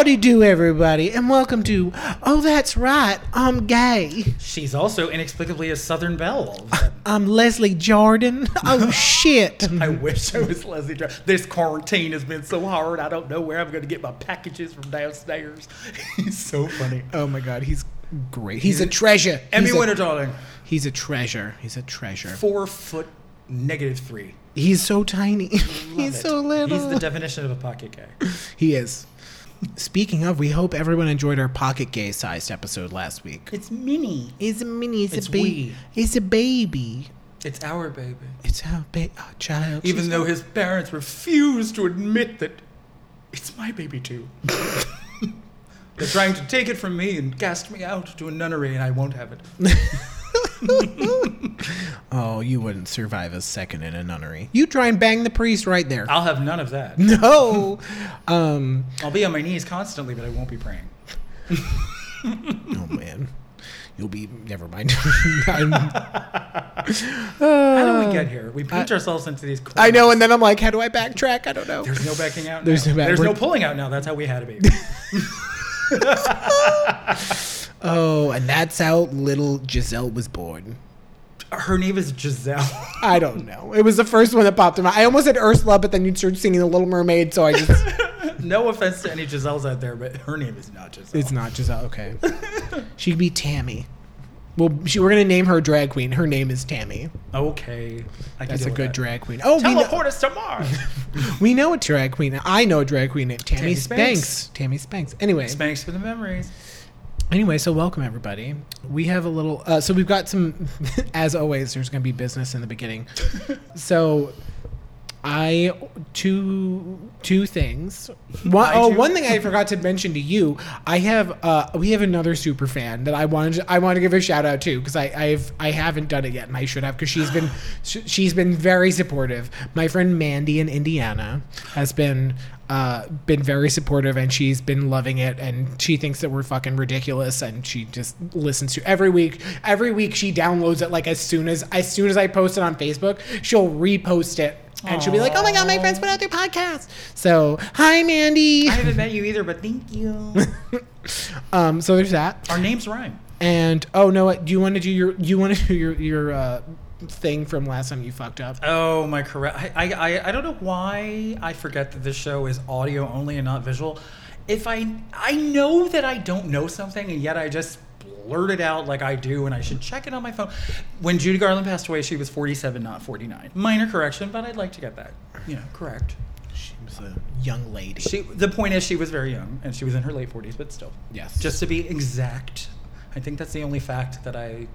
Howdy do, everybody, and welcome to Oh, That's Right, I'm Gay. She's also inexplicably a Southern belle. I'm Leslie Jordan. Oh, shit. I wish I was Leslie. Jordan. This quarantine has been so hard. I don't know where I'm going to get my packages from downstairs. He's so funny. Oh, my God, he's great. He's a treasure. Emmy winner, darling. He's a treasure. He's a treasure. Four foot negative three. He's so tiny. He's it. so little. He's the definition of a pocket guy. he is. Speaking of, we hope everyone enjoyed our pocket gay sized episode last week. It's mini. It's a mini. It's, It's a baby. It's a baby. It's our baby. It's our, ba- our child. Even She's- though his parents refuse to admit that it's my baby too. They're trying to take it from me and cast me out to a nunnery, and I won't have it. Oh, you wouldn't survive a second in a nunnery. You try and bang the priest right there. I'll have none of that. No. Um. I'll be on my knees constantly, but I won't be praying. Oh man. You'll be. Never mind. How do we get here? We paint ourselves into these corners. I know, and then I'm like, how do I backtrack? I don't know. There's no backing out. There's now. no back- There's no pulling out now. That's how we had a baby. Oh, and that's how little Giselle was born. Her name is Giselle. I don't know. It was the first one that popped in my. I almost said Ursula, but then you started singing The Little Mermaid, so I just. no offense to any Giselles out there, but her name is not Giselle. it's not Giselle. Okay. She'd be Tammy. Well, she, we're gonna name her drag queen. Her name is Tammy. okay. I That's a good that. drag queen. Oh, we know, Teleport us to Mars. we know a drag queen. I know a drag queen named Tammy, Tammy Spanks. Spanks. Tammy Spanks. Anyway, Spanks for the memories. Anyway, so welcome everybody. We have a little. Uh, so we've got some. As always, there's going to be business in the beginning. so, I two two things. One, oh, one thing I forgot to mention to you. I have. Uh, we have another super fan that I wanted. To, I want to give a shout out to because I I've I haven't done it yet and I should have because she's been she's been very supportive. My friend Mandy in Indiana has been uh, been very supportive and she's been loving it and she thinks that we're fucking ridiculous and she just listens to every week every week she downloads it like as soon as as soon as I post it on Facebook she'll repost it and she'll be like oh my god my friends put out their podcast so hi Mandy I haven't met you either, but thank you. um so there's that Our names rhyme. and oh no what do you want to do your you want to do your your uh thing from last time you fucked up Oh my correct. I, I I I don't know why I forget that this show is audio only and not visual. If I I know that I don't know something and yet I just blurt it out like I do and I should check it on my phone. When Judy Garland passed away, she was 47, not 49. Minor correction, but I'd like to get that. You know, correct. she was a young lady She the point is she was very young and she was in her late 40s, but still. yes Just to be exact. I think that's the only fact that I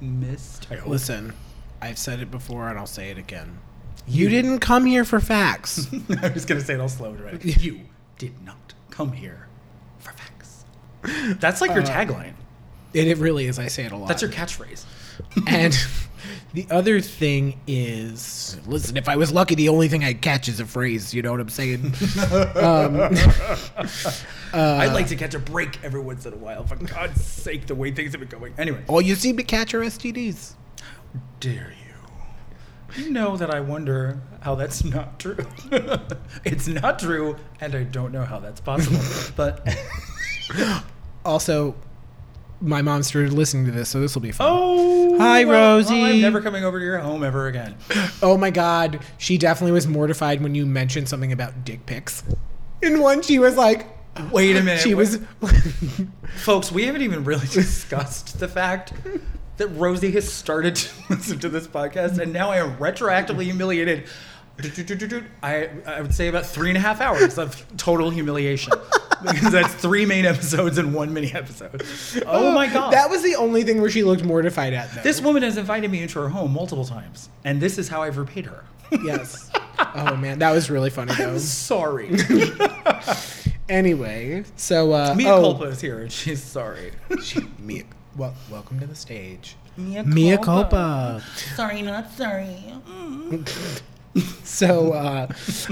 missed. I. Listen, I've said it before and I'll say it again. You didn't come here for facts. I was gonna say it all slow and right. You did not come here for facts. That's like your uh, tagline. It, it really is. I say it a lot. That's your catchphrase. and the other thing is, listen, if I was lucky, the only thing I'd catch is a phrase. You know what I'm saying? um, I'd like to catch a break every once in a while. For God's sake, the way things have been going. Anyway, all you seem to catch are STDs. How dare you? You know that I wonder how that's not true. it's not true, and I don't know how that's possible. But Also, my mom started listening to this, so this will be fun. oh, Hi, well, Rosie. well, I'm never coming over to your home ever again. Oh my god, she definitely was mortified when you mentioned something about dick pics. In one, she was like, Wait a minute. she wait- was. Folks, we haven't even really discussed the fact that Rosie has started to listen to this podcast, and now I am retroactively humiliated. I, I would say about three and a half hours of total humiliation because that's three main episodes and one mini episode. Oh my god! That was the only thing where she looked mortified at. Though. this woman has invited me into her home multiple times, and this is how I've repaid her. yes. Oh man, that was really funny though. I'm sorry. Anyway, so uh, Mia oh, Culpa is here, and she's sorry. She, Mia, well, welcome to the stage. Mia, Mia culpa. Sorry, not sorry. So, uh,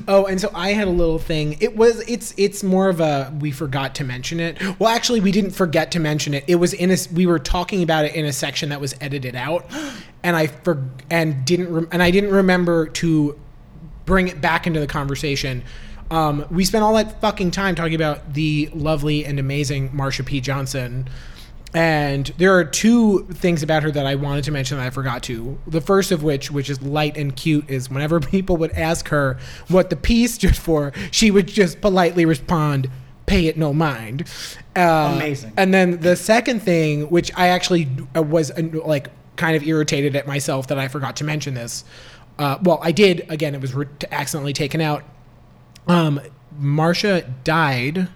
oh, and so I had a little thing. It was, it's, it's more of a we forgot to mention it. Well, actually, we didn't forget to mention it. It was in a, we were talking about it in a section that was edited out, and I for and didn't, rem- and I didn't remember to bring it back into the conversation. Um, we spent all that fucking time talking about the lovely and amazing Marsha P. Johnson. And there are two things about her that I wanted to mention that I forgot to. The first of which, which is light and cute, is whenever people would ask her what the P stood for, she would just politely respond, pay it no mind. Uh, Amazing. And then the second thing, which I actually uh, was uh, like kind of irritated at myself that I forgot to mention this. Uh, well, I did. Again, it was re- accidentally taken out. Um, Marsha died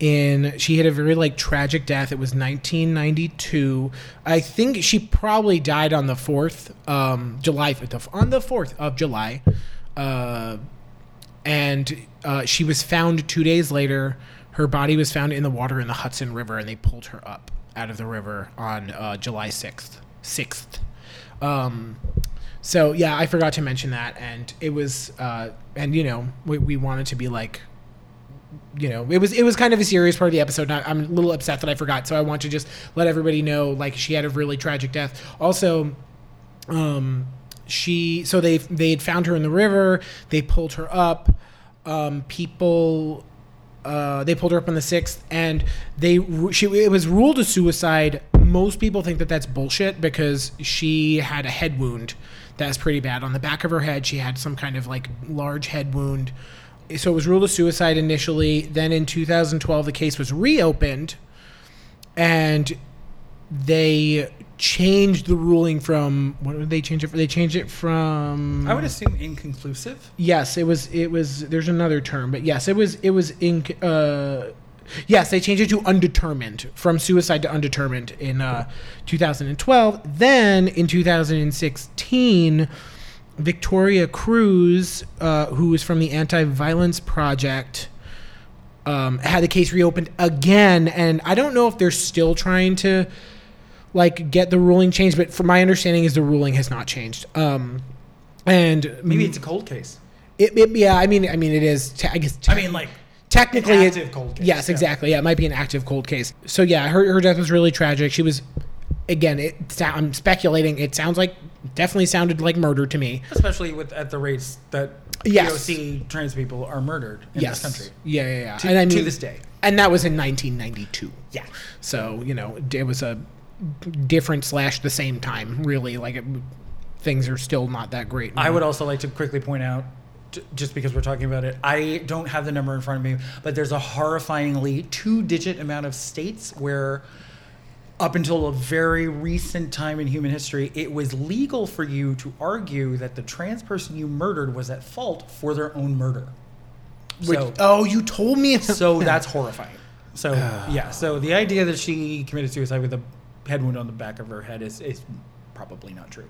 in. She had a very like tragic death. It was 1992. I think she probably died on the fourth, um, July on the fourth of July, uh, and uh, she was found two days later. Her body was found in the water in the Hudson River, and they pulled her up out of the river on uh, July sixth. Sixth. Um, so yeah, I forgot to mention that, and it was, uh, and you know, we, we wanted to be like, you know, it was it was kind of a serious part of the episode. I- I'm a little upset that I forgot, so I want to just let everybody know, like, she had a really tragic death. Also, um, she so they they had found her in the river. They pulled her up. Um, people. Uh, they pulled her up on the sixth, and they she it was ruled a suicide. Most people think that that's bullshit because she had a head wound that's pretty bad on the back of her head. She had some kind of like large head wound, so it was ruled a suicide initially. Then in 2012, the case was reopened, and they changed the ruling from what did they change it for? They changed it from I would assume inconclusive. Yes, it was. It was. There's another term, but yes, it was. It was in. Uh, yes, they changed it to undetermined from suicide to undetermined in uh, 2012. Then in 2016, Victoria Cruz, uh, who was from the Anti-Violence Project, um, had the case reopened again, and I don't know if they're still trying to like get the ruling changed, but from my understanding, is the ruling has not changed. Um, and Maybe it's a cold case. it, it, yeah, I mean, I mean, it is. Te- I guess. I mean, like technically, an it- active cold case, Yes, yeah. exactly. Yeah, it might be an active cold case. So yeah, her her death was really tragic. She was, again, it. I'm speculating. It sounds like definitely sounded like murder to me. especially with at the rates that Yes. POC trans people are murdered in yes. this country. Yeah, yeah, yeah. To, and I mean, to this day. and that was in 1992. Yeah. So you know, it was a different slash the same time. Really, like it, things are still not that great. I would also like to quickly point out, just because we're talking about it, I don't have the number in front of me, but there's a horrifyingly two digit amount of states where, up until a very recent time in human history, it was legal for you to argue that the trans person you murdered was at fault for their own murder. Which- so, oh, you told me. so that's horrifying. So yeah, so the idea that she committed suicide with a head wound on the back of her head is, is probably not true.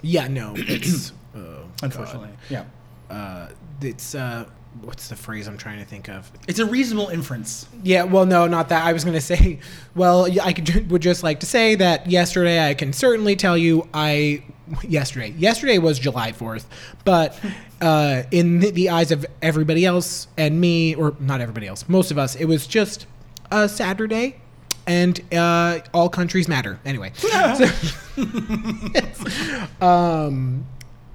yeah, no, it's. oh, God. Unfortunately, yeah, uh, it's uh, what's the phrase I'm trying to think of? it's a reasonable inference. Yeah, well, no, not that. I was going to say, well, I could, would just like to say that yesterday I can certainly tell you I yesterday yesterday was July 4th, but uh, in the, the eyes of everybody else and me, or not everybody else, most of us, it was just a Saturday. And uh, all countries matter. Anyway, So- um,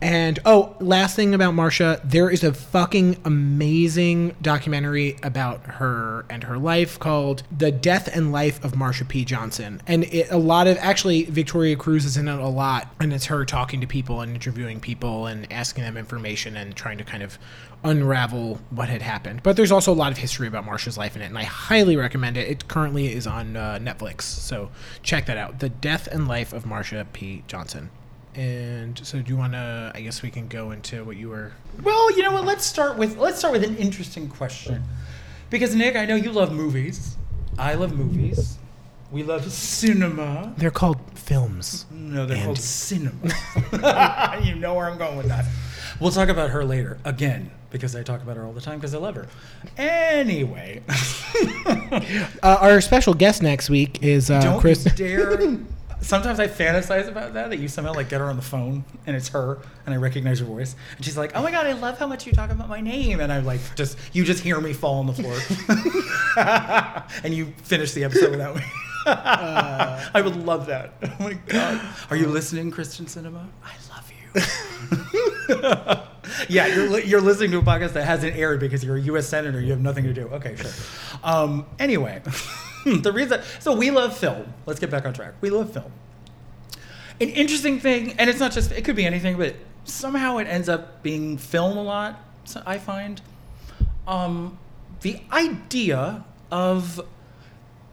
and oh, last thing about Marsha, there is a fucking amazing documentary about her and her life called "The Death and Life of Marsha P. Johnson," and it, a lot of actually Victoria Cruz is in it a lot, and it's her talking to people and interviewing people and asking them information and trying to kind of unravel what had happened. But there's also a lot of history about Marsha's life in it, and I highly recommend it. It currently is on uh, Netflix, so check that out. "The Death and Life of Marsha P. Johnson." And so, do you want to? I guess we can go into what you were. Well, you know what? Let's start with let's start with an interesting question, because Nick, I know you love movies. I love movies. We love cinema. They're called films. No, they're And- called cinema. you know where I'm going with that. We'll talk about her later again because I talk about her all the time because I love her. Anyway, Uh, our special guest next week is uh, don't Chris. dare. Sometimes I fantasize about that that you somehow like get her on the phone and it's her and I recognize your voice and she's like, "Oh my god, I love how much you talk about my name," and I'm like just you just hear me fall on the floor and you finish the episode without me. I would love that. Oh my god, are you listening, Kyrsten Sinema? I love you. yeah, you're, you're listening to a podcast that hasn't aired because you're a U.S. senator. You have nothing to do. Okay, sure. Um, anyway, the reason. So we love film. Let's get back on track. We love film. An interesting thing, and it's not just. It could be anything, but somehow it ends up being film a lot. I find um, the idea of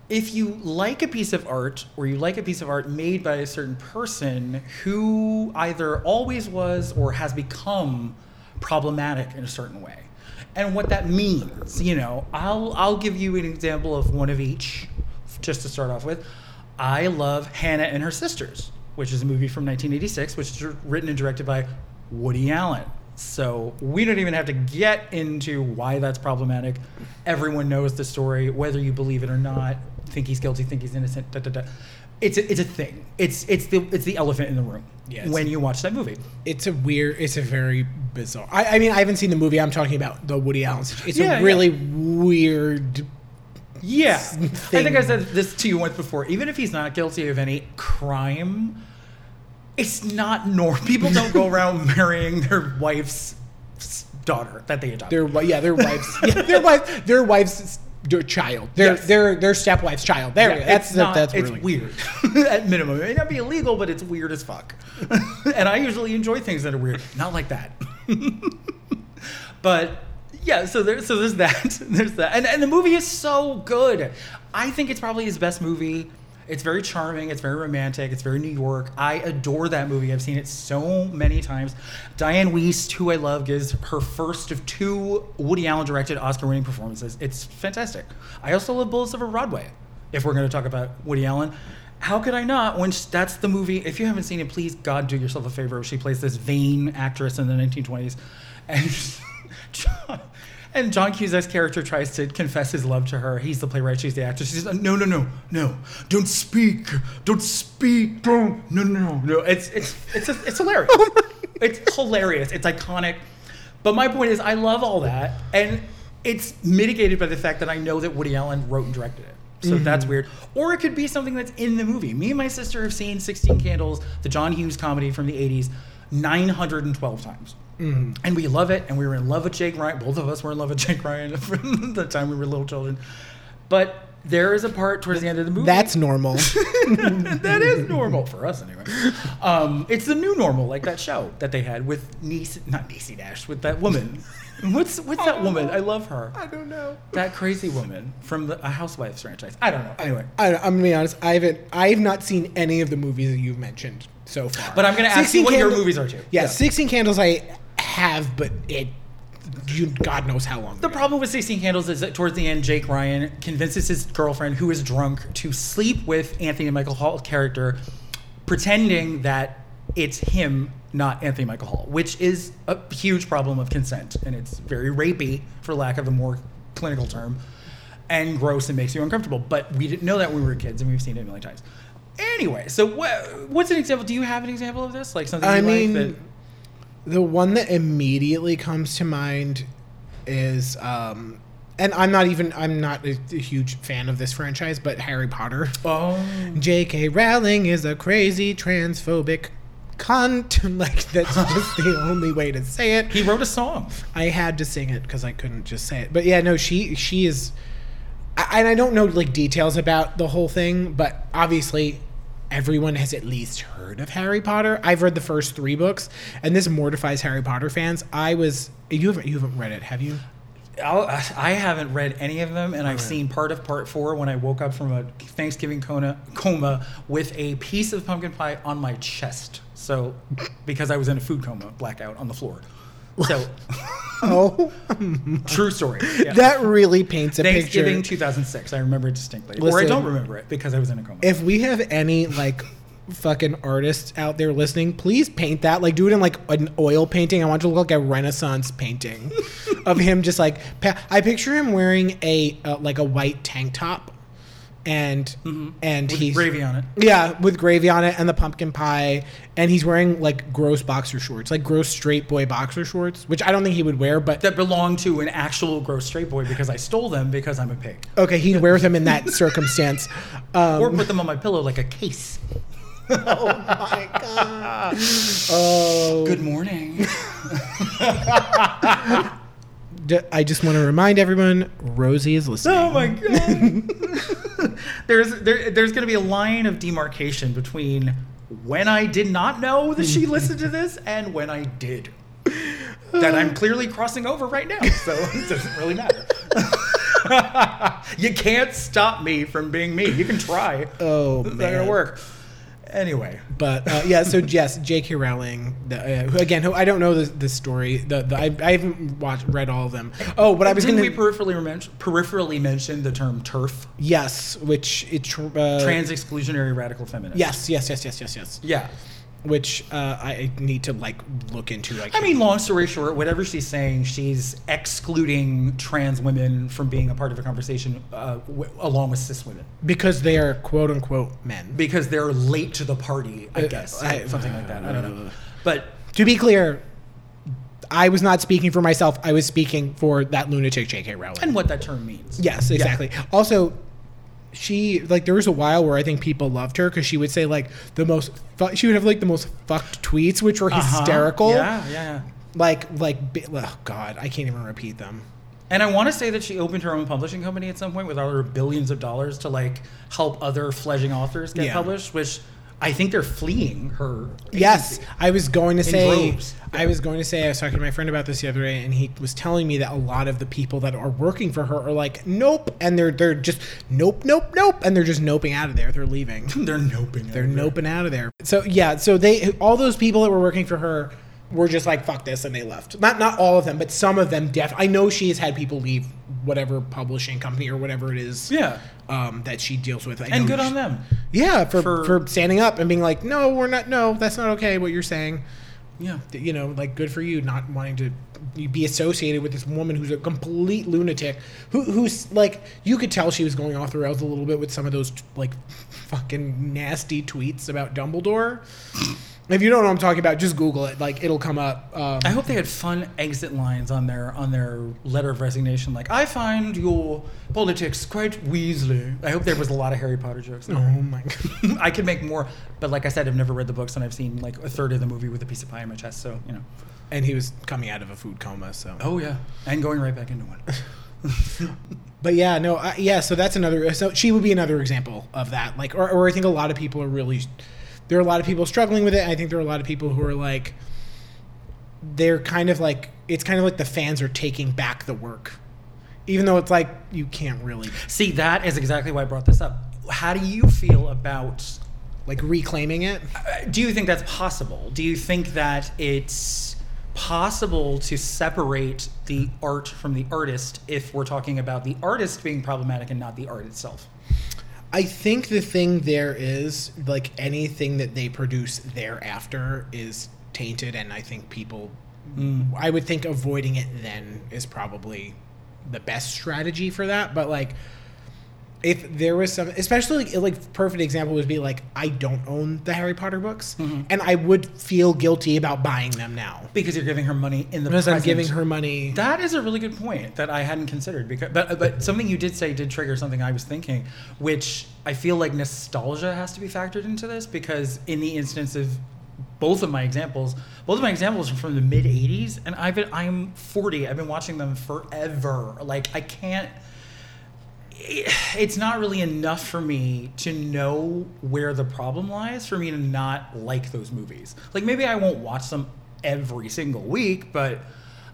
if you like a piece of art or you like a piece of art made by a certain person who either always was or has become problematic in a certain way and what that means you know i'll i'll give you an example of one of each just to start off with i love hannah and her sisters which is a movie from 1986 which is written and directed by woody allen so we don't even have to get into why that's problematic. Everyone knows the story, whether you believe it or not. Think he's guilty, think he's innocent. Da, da, da. It's a, it's a thing. It's it's the it's the elephant in the room Yes. when you watch that movie. It's a weird. It's a very bizarre. I, I mean, I haven't seen the movie. I'm talking about the Woody Allen. It's Yeah, a really weird. Yeah, I think I said this to you once before. Even if he's not guilty of any crime, it's not normal. People don't go around marrying their wife's daughter that they adopted. Their yeah, their wives. yeah, their wife. Their wife's their child. Their Yes. their their stepwife's child. There. Yeah, that's not, that's it's really weird at minimum. It may not be illegal, but it's weird as fuck. and I usually enjoy things that are weird, not like that. but yeah, so there, so there's that, there's that, and and the movie is so good. I think it's probably his best movie. It's very charming. It's very romantic. It's very New York. I adore that movie. I've seen it so many times. Dianne Wiest, who I love, gives her first of two Woody Allen directed Oscar winning performances. It's fantastic. I also love Bullets Over Broadway. If we're going to talk about Woody Allen, how could I not? When sh- that's the movie. If you haven't seen it, please God do yourself a favor. She plays this vain actress in the 1920s, and and John Cusack's character tries to confess his love to her. He's the playwright. She's the actress. She's like, no, no, no, no, don't speak, don't speak, don't, no, no, no, no. It's it's it's a, it's hilarious. Oh it's hilarious. It's iconic. But my point is, I love all that, and it's mitigated by the fact that I know that Woody Allen wrote and directed it. So mm-hmm. that's weird. Or it could be something that's in the movie. Me and my sister have seen 16 Candles, the John Hughes comedy from the 80s, 912 times. And we love it. And we were in love with Jake Ryan. Both of us were in love with Jake Ryan from the time we were little children. But there is a part towards the end of the movie. That's normal. that is normal for us anyway. Um, it's the new normal, like that show that they had with Niece, not Niecy Nash, with that woman. What's what's that woman? I love her. I don't know. That crazy woman from the a Housewives franchise. I don't know. Anyway, I, I'm gonna be honest. I haven't. I have not seen any of the movies that you've mentioned so far. but I'm gonna ask you 16 what your movies are too. Yeah, Sixteen Candles. I have, but it. You, God knows how long. The ago. problem with 16 Candles is that towards the end, Jake Ryan convinces his girlfriend, who is drunk, to sleep with Anthony Michael Hall's character, pretending that it's him, not Anthony Michael Hall, which is a huge problem of consent. And it's very rapey, for lack of a more clinical term, and gross and makes you uncomfortable. But we didn't know that when we were kids, and we've seen it a million times. Anyway, so wha- what's an example? Do you have an example of this? Like something I you mean, like that the one that immediately comes to mind is, um, and I'm not even. I'm not a, a huge fan of this franchise, but Harry Potter. Oh, J.K. Rowling is a crazy transphobic cunt. like that's just the only way to say it. he wrote a song. I had to sing it because I couldn't just say it. But yeah, no, she she is, I, and I don't know like details about the whole thing, but obviously everyone has at least heard of Harry Potter. I've read the first three books, and this mortifies Harry Potter fans. I was you haven't you haven't read it, have you? I'll, I haven't read any of them, and I've seen part of part four when I woke up from a Thanksgiving coma, coma with a piece of pumpkin pie on my chest. So, because I was in a food coma, blackout on the floor. So, Oh, true story. Yeah. that really paints a Thanksgiving picture. 2006. I remember it distinctly. or I don't remember it because I was in a coma. If we have any like fucking artists out there listening, please paint that. Like, do it in like an oil painting. I want it to look like a Renaissance painting of him. Just like pa- I picture him wearing a uh, like a white tank top, and and with he's gravy on it. yeah with gravy on it and the pumpkin pie, and he's wearing like gross boxer shorts, like gross straight boy boxer shorts, which I don't think he would wear, but That belong to an actual gross straight boy because I stole them because I'm a pig. okay, he wears them in that circumstance. Um, Or put them on my pillow like a case. oh my god. Oh. Good morning. I just want to remind everyone, Rosie is oh listening. Oh my god. there's there, there's going to be a line of demarcation between when I did not know that she listened to this and when I did. That I'm clearly crossing over right now, so it doesn't really matter. you can't stop me from being me. You can try. Oh, it's not gonna work. Anyway, But uh, yeah, so yes, J.K. Rowling. The, uh, who, again, who I don't know the, the story. The, the I, I haven't watched read all of them. Oh, but I was going we to peripherally mention, peripherally mention the term TERF, yes, which it uh, trans exclusionary radical feminist? Yes, yes, yes, yes, yes, yes. Yeah. Which uh, I need to like look into. Like, I mean, long story short, whatever she's saying, she's excluding trans women from being a part of a conversation uh, w- along with cis women because they are quote unquote men. because they're late to the party, I Uh, guess, I- something like that. I don't know, but To be clear, I was not speaking for myself. I was speaking for that lunatic J.K. Rowling. and what that term means. Yes, exactly. Also, she like there was a while where I think people loved her because she would say like the most fu- she would have like the most fucked tweets which were Uh-huh. hysterical. Yeah, yeah, yeah. Like like oh god, I can't even repeat them. And I want to say that she opened her own publishing company at some point with all her billions of dollars to like help other fledgling authors get Yeah. published, which I think they're fleeing her. Yes. I was going to say. droves. I was going to say. I was talking to my friend about this the other day, and he was telling me that a lot of the people that are working for her are like, nope, and they're they're just nope, nope, nope, and they're just noping out of there. They're leaving. they're noping. They're noping out of there. So yeah, so they all those people that were working for her were just like fuck this and they left. Not not all of them, but some of them def I know she has had people leave whatever publishing company or whatever it is Yeah, um, that she deals with. I and good she- on them. Yeah, for, for For- standing up and being like, "No, we're not no, that's not okay what you're saying." Yeah. You know, like good for you not wanting to be associated with this woman who's a complete lunatic who who's like you could tell she was going off the rails a little bit with some of those like fucking nasty tweets about Dumbledore. If you don't know what I'm talking about, just Google it. Like it'll come up. Um, I hope they had fun exit lines on their on their letter of resignation, like "I find your politics quite Weasley." I hope there was a lot of Harry Potter jokes. in oh my god. I could make more, but like I said, I've never read the books, and I've seen like a third of the movie with a piece of pie in my chest. So you know. And he was coming out of a food coma, so. Oh yeah, and going right back into one. But yeah, no, I, yeah. So that's another. So she would be another example of that. Like, or, or I think a lot of people are really. There are a lot of people struggling with it. I think there are a lot of people who are like. They're kind of like it's kind of like the fans are taking back the work, even though it's like you can't really See, that is exactly why I brought this up. How do you feel about like reclaiming it. Uh, do you think that's possible? Do you think that it's possible to separate the art from the artist if we're talking about the artist being problematic and not the art itself? I think the thing there is like anything that they produce thereafter is tainted, and I think people. Mm. I would think avoiding it then is probably the best strategy for that. But like, if there was some, especially like, like perfect example would be like I don't own the Harry Potter books, mm-hmm. and I would feel guilty about buying them now Because you're giving her money in the because I'm present. giving her money. That is a really good point that I hadn't considered. Because, but but something you did say did trigger something I was thinking, which I feel like nostalgia has to be factored into this because in the instance of both of my examples, both of my examples are from the mid '80s, and I've been I'm 40. I've been watching them forever. Like I can't. It's not really enough for me to know where the problem lies for me to not like those movies. Like maybe I won't watch them every single week, but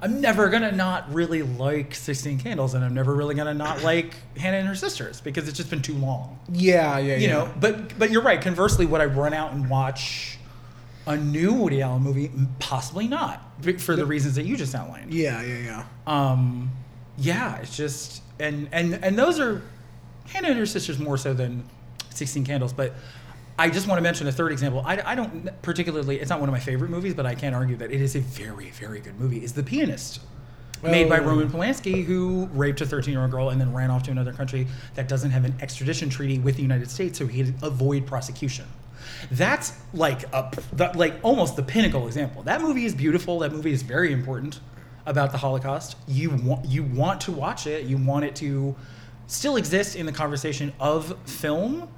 I'm never gonna not really like Sixteen Candles, and I'm never really gonna not like Hannah and her sisters because it's just been too long. yeah, yeah, You know, but but you're right. Conversely, would I run out and watch a new Woody Allen movie? Possibly not, for the reasons that you just outlined. yeah, yeah, yeah. Um, yeah, it's just and and and those are Hannah and her sisters more so than Sixteen Candles, but. I just want to mention a third example. I, I don't particularly, it's not one of my favorite movies, but I can't argue that it is a very, very good movie. Is The Pianist, made by Oh. Roman Polanski, who raped a 13 year old girl and then ran off to another country that doesn't have an extradition treaty with the United States, so he could avoid prosecution. That's like a like almost the pinnacle example. That movie is beautiful. That movie is very important about the Holocaust. You want you want to watch it. You want it to still exist in the conversation of film,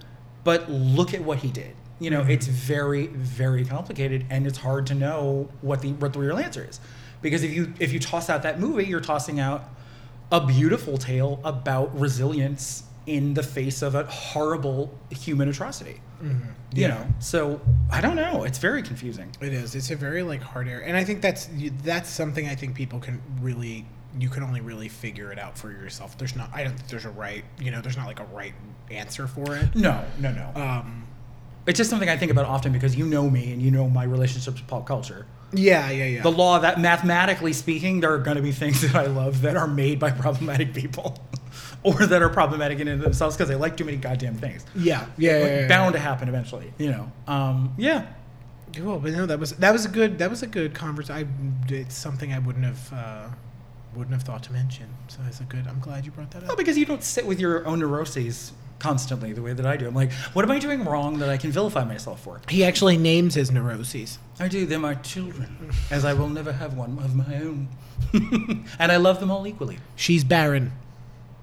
but look at what he did. You know, mm-hmm. it's very, very complicated, and it's hard to know what the what the real answer is, because if you if you toss out that movie, you're tossing out a beautiful tale about resilience in the face of a horrible human atrocity. You Yeah. know, so I don't know. It's very confusing. It is. It's a very like hard area, and I think that's that's something I think people can really you can only really figure it out for yourself. There's not. I don't think there's a right. You know, there's not like a right answer for it. No, no, no. Um. It's just something I think about often because you know me and you know my relationships with pop culture. Yeah. Yeah. Yeah. The law that mathematically speaking, there are going to be things that I love that are made by problematic people or that are problematic in and of themselves because they like too many goddamn things. yeah. Yeah. yeah, Like, yeah, yeah. bound to happen eventually, you know. Um, yeah. Cool, but no, that was that was a good that was a good conversation. It's something I wouldn't have uh, wouldn't have thought to mention. So it's a good. I'm glad you brought that up. Well, because you don't sit with your own neuroses constantly the way that I do. I'm like, what am I doing wrong that I can vilify myself for? He actually names his neuroses. I do. They're my children, as I will never have one of my own. and I love them all equally. She's barren.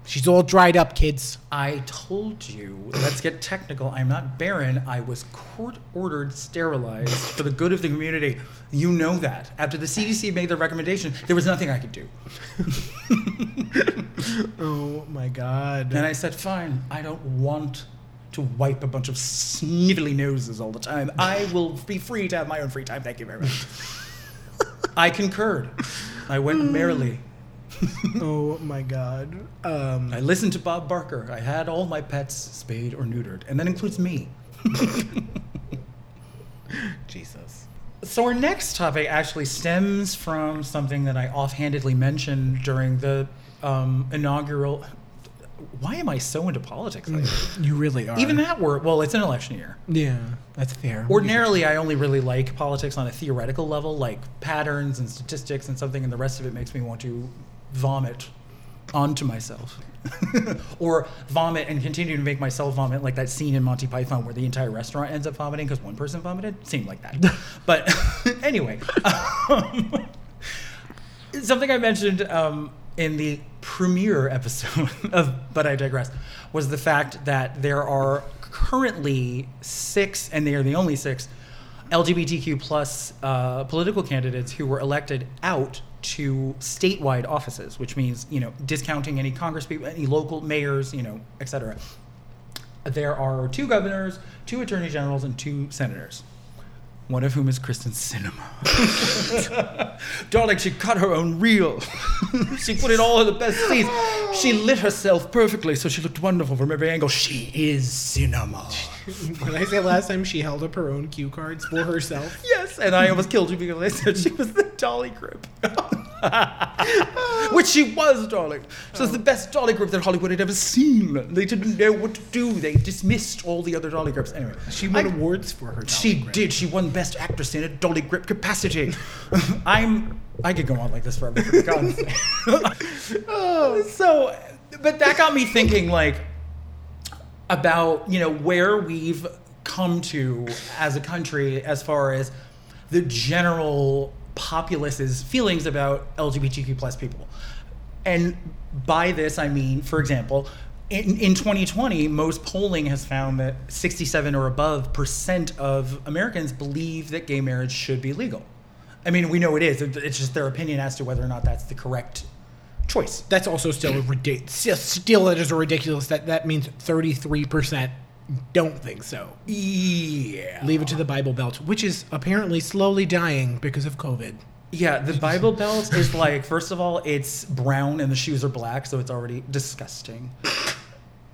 She's all dried up, kids. I told you, let's get technical. I'm not barren. I was court ordered sterilized for the good of the community. You know that. After the CDC made their recommendation, there was nothing I could do. Oh my god. And I said, fine, I don't want to wipe a bunch of snivelly noses all the time. I will be free to have my own free time. Thank you very much. I concurred. I went merrily. oh my god. Um, I listened to Bob Barker. I had all my pets spayed or neutered, and that includes me. Jesus. So our next topic actually stems from something that I offhandedly mentioned during the um, inaugural. Why am I so into politics? You really are. Even that word. Well, it's an election year. Yeah, that's fair. Ordinarily, I only really like politics on a theoretical level, like patterns and statistics and something, and the rest of it makes me want to vomit onto myself. or vomit and continue to make myself vomit, like that scene in Monty Python where the entire restaurant ends up vomiting because one person vomited. Seemed like that. but anyway, um, something I mentioned um, in the premiere episode of But I Digress was the fact that there are currently six, and they are the only six, LGBTQ plus uh, political candidates who were elected out to statewide offices, which means you know discounting any Congress people, any local mayors, you know, et cetera. There are two governors, two attorney generals, and two senators. One of whom is Kyrsten Sinema. Darling, she cut her own reel. she put it all in the best scenes. She lit herself perfectly, so she looked wonderful from every angle. She is cinema. When I say last time she held up her own cue cards for herself. Yes, and I almost killed you because I said she was the Dolly Grip. Which she was, darling. She was the best Dolly Grip that Hollywood had ever seen. They didn't know what to do. They dismissed all the other Dolly Grips. Anyway, She won I- awards for her. She Grip. did. She won Best Actress in a Dolly Grip capacity. I'm. I could go on like this forever. For God's sake. Oh, so, but that got me thinking, like, about you know where we've come to as a country as far as the general populace's feelings about LGBTQ plus people. And by this, I mean, for example, in, in 2020, most polling has found that 67 or above percent of Americans believe that gay marriage should be legal. I mean, we know it is. It's just their opinion as to whether or not that's the correct choice. That's also still a ridiculous. Still, it is a ridiculous. That that means thirty three percent don't think so. Yeah. Leave it to the Bible Belt, which is apparently slowly dying because of COVID. Yeah, the Bible Belt is like, first of all, it's brown and the shoes are black, so it's already disgusting.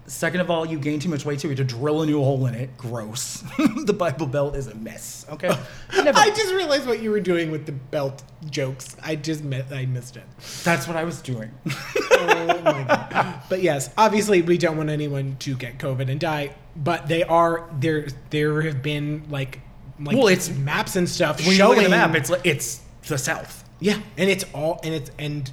Second of all, you gain too much weight, so you have to drill a new hole in it. Gross. the Bible Belt is a mess. Okay. Never. I just realized what you were doing with the belt jokes. I just mi- I missed it. That's what I was doing. Oh my god! But yes, obviously we don't want anyone to get COVID and die. But they are there. There have been like like Well, it's- maps and stuff When you showing look at the map, it's like it's the South. yeah, and it's all and it's and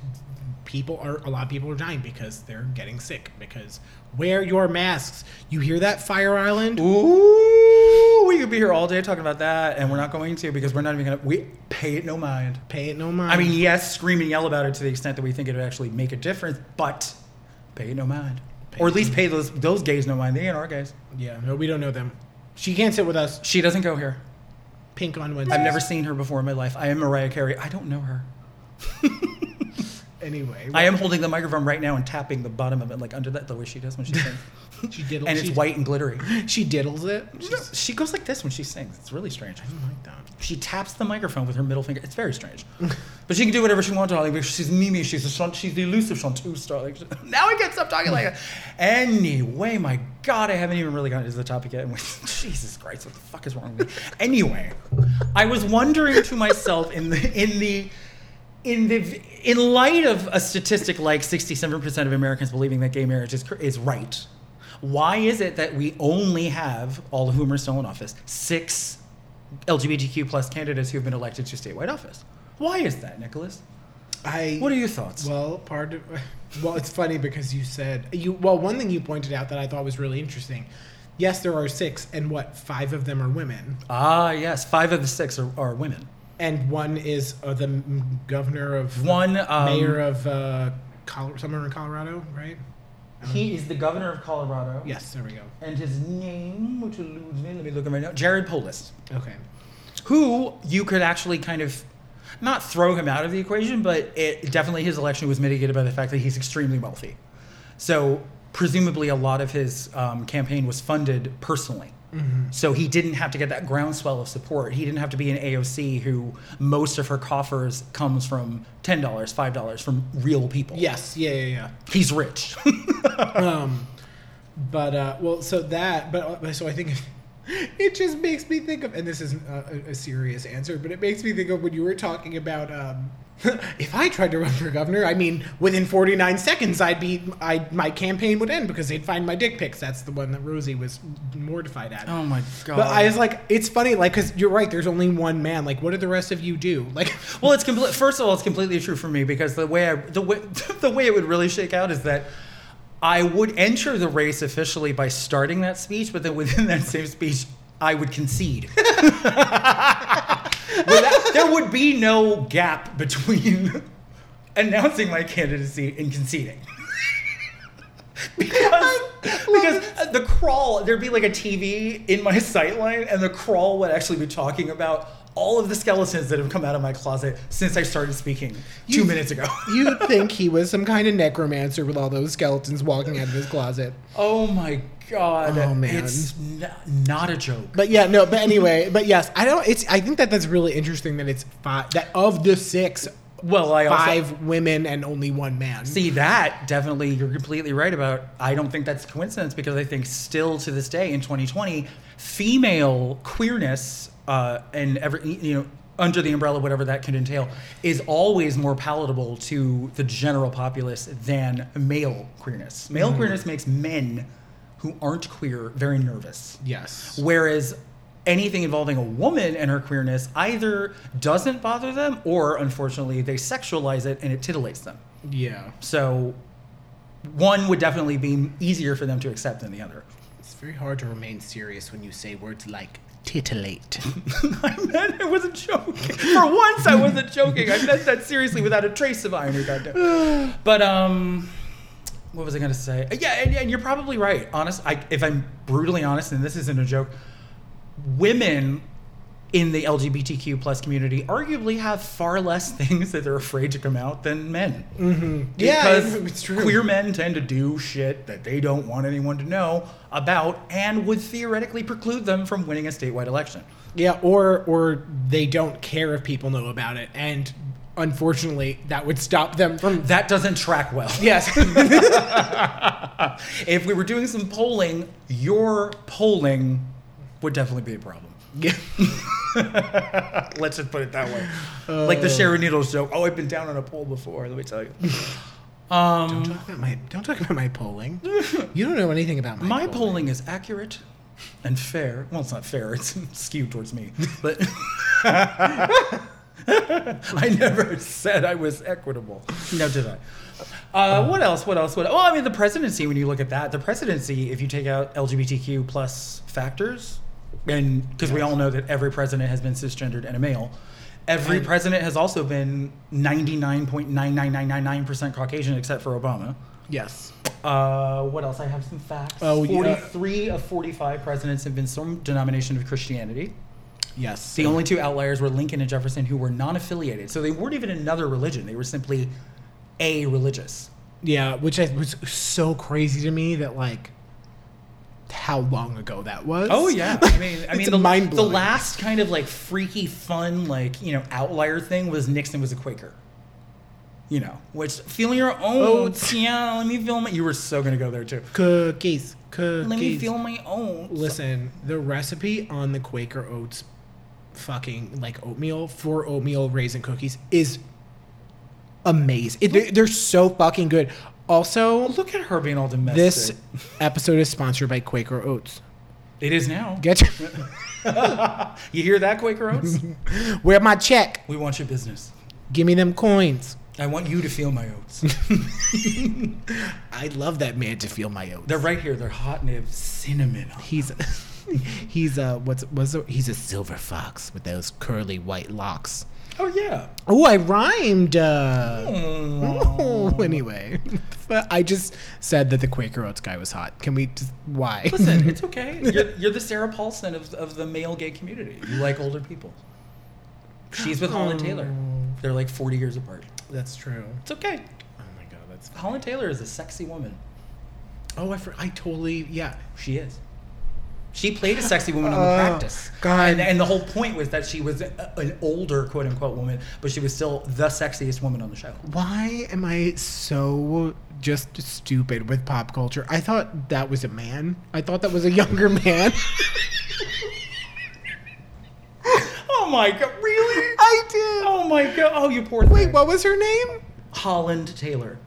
people are a lot of people are dying because they're getting sick because wear your masks. You hear that, Fire Island? Ooh, we could be here all day talking about that, and we're not going to because we're not even gonna. We pay it no mind. Pay it no mind. I mean, yes, scream and yell about it to the extent that we think it would actually make a difference, but pay it no mind. Pay or at least pay those those gays no mind. They ain't our gays. yeah, no, we don't know them. She can't sit with us. She doesn't go here. Pink on Wednesday. I've never seen her before in my life. I am Mariah Carey. I don't know her. Anyway, I am holding the microphone right now and tapping the bottom of it, like under that, the way she does when she sings. She diddles. and it's she, white and glittery. She diddles it. She's, She goes like this when she sings. It's really strange. I don't like that. She taps the microphone with her middle finger. It's very strange. but she can do whatever she wants, darling, because she's Mimi. She's, a she's the elusive chanteuse, darling. Now I can't stop talking like that. Anyway, my God, I haven't even really gotten to the topic yet. Jesus Christ, what the fuck is wrong with me? Anyway, I was wondering to myself in the in the in the in light of a statistic like 67% of Americans believing that gay marriage is is right, why is it that we only have all of whom are still in office six LGBTQ plus candidates who have been elected to statewide office? Why is that, Nicholas? I. What are your thoughts? Well, part of. Well, it's funny because you said you. Well, one thing you pointed out that I thought was really interesting. Yes, there are six, and what five of them are women, Ah, yes, five of the six are, are women. And one is uh, the governor of One um, mayor of uh, Col- somewhere in Colorado, right? He is the governor of Colorado. Yes, there we go. And his name, which eludes me, let me look at my note. Jared Polis. Okay. who you could actually kind of not throw him out of the equation, but it definitely his election was mitigated by the fact that he's extremely wealthy. So presumably a lot of his um, campaign was funded personally. So he didn't have to get that groundswell of support. He didn't have to be an AOC who most of her coffers comes from ten dollars, five dollars from real people. Yes. Yeah. Yeah. yeah. he's rich. Um, but uh, well, so that, but uh, so I think it just makes me think of, and this isn't a, a serious answer, but it makes me think of when you were talking about. Um, if I tried to run for governor, I mean, within 49 seconds, I'd be, I my campaign would end because they'd find my dick pics. That's the one that Rosie was mortified at. oh my god! But I was like, it's funny, like, because you're right. There's only one man. Like, what do the rest of you do? Like, Well, it's complete. First of all, it's completely true for me because the way I, the way the way it would really shake out is that I would enter the race officially by starting that speech, but then within that same speech, I would concede. There would be no gap between announcing my candidacy and conceding. because because the crawl there'd be like a TV in my sightline and the crawl would actually be talking about all of the skeletons that have come out of my closet since I started speaking two You- minutes ago. you'd think he was some kind of necromancer with all those skeletons walking out of his closet. oh my god! Oh, man. it's n- not a joke. But yeah, no. But anyway, but yes, I don't. It's. I think that that's really interesting that it's five. That of the six, Well, I also, five women and only one man. See that definitely you're completely right about. I don't think that's coincidence because I think still to this day in 2020, female queerness uh, and every you know under the umbrella whatever that can entail is always more palatable to the general populace than male queerness. Male queerness makes men who aren't queer very nervous. Yes. Whereas anything involving a woman and her queerness either doesn't bother them or unfortunately they sexualize it and it titillates them. Yeah. So one would definitely be easier for them to accept than the other. It's very hard to remain serious when you say words like titillate. I meant it was a joke. For once, I wasn't joking. I meant that seriously without a trace of irony. Goddamn. But um, what was I gonna say? Yeah, and, and you're probably right. Honest, I, if I'm brutally honest, and this isn't a joke, women in the LGBTQ plus community arguably have far less things that they're afraid to come out than men. Mm-hmm. Yeah, because it's true. queer men tend to do shit that they don't want anyone to know about and would theoretically preclude them from winning a statewide election. Yeah, or or they don't care if people know about it, and unfortunately, that would stop them from. That doesn't track well. Yes. if we were doing some polling, your polling would definitely be a problem. Yeah. Let's just put it that way. like the Sharon Needles joke. Oh, I've been down on a poll before. Let me tell you. Um, Don't talk about my. Don't talk about my polling. You don't know anything about my. my polling is accurate and fair. Well, it's not fair. It's skewed towards me. But I never said I was equitable. No, did I? Uh, what else? What else? What? Well, I mean, the presidency. When you look at that, the presidency, if you take out LGBTQ plus factors, and because we all know that every president has been cisgendered and a male, every And- president has also been ninety nine point nine nine nine nine nine percent Caucasian, except for Obama. Yes. Uh, what else? I have some facts. Oh, yeah. 43 of 45 presidents have been some denomination of Christianity. Yes. The only two outliers were Lincoln and Jefferson, who were non-affiliated. So they weren't even another religion. They were simply a religious. Yeah, which I, was so crazy to me that like how long ago that was. Oh yeah, I mean, I mean, the, the last kind of like freaky fun, like you know, outlier thing was Nixon was a Quaker. You know, which feeling your own oats. Yeah, let me feel my. You were so gonna go there too. Cookies, cookies. Let me feel my oats. Listen, the recipe on the Quaker Oats fucking like oatmeal for oatmeal raisin cookies is amazing. It, they're, they're so fucking good. Also, oh, Look at her being all domestic. this episode is sponsored by Quaker Oats. it is now. Get You hear that, Quaker Oats? where my check? we want your business. Give me them coins. I want you to feel my oats. I love that man to feel my oats. They're right here. They're hot and they have cinnamon. on He's he's a what's a, he's a silver fox with those curly white locks. Oh yeah. Oh, I rhymed. Uh, Oh. oh, anyway, but I just said that the Quaker Oats guy was hot. Can we just why? Listen, it's okay. You're, you're the Sarah Paulson of, of the male gay community. You like older people. She's with Holland Taylor. They're like 40 years apart. That's true. It's okay. Oh my god, that's. Holland Taylor is a sexy woman. Oh, I for, I totally yeah. She is. She played a sexy woman on Oh, the practice. God. And, and the whole point was that she was an older quote unquote woman, but she was still the sexiest woman on the show. Why am I so just stupid with pop culture? I thought that was a man. I thought that was a younger man. Oh my god, really? I did. Oh my god. Oh, you poor Wait, thing. what was her name? Holland Taylor.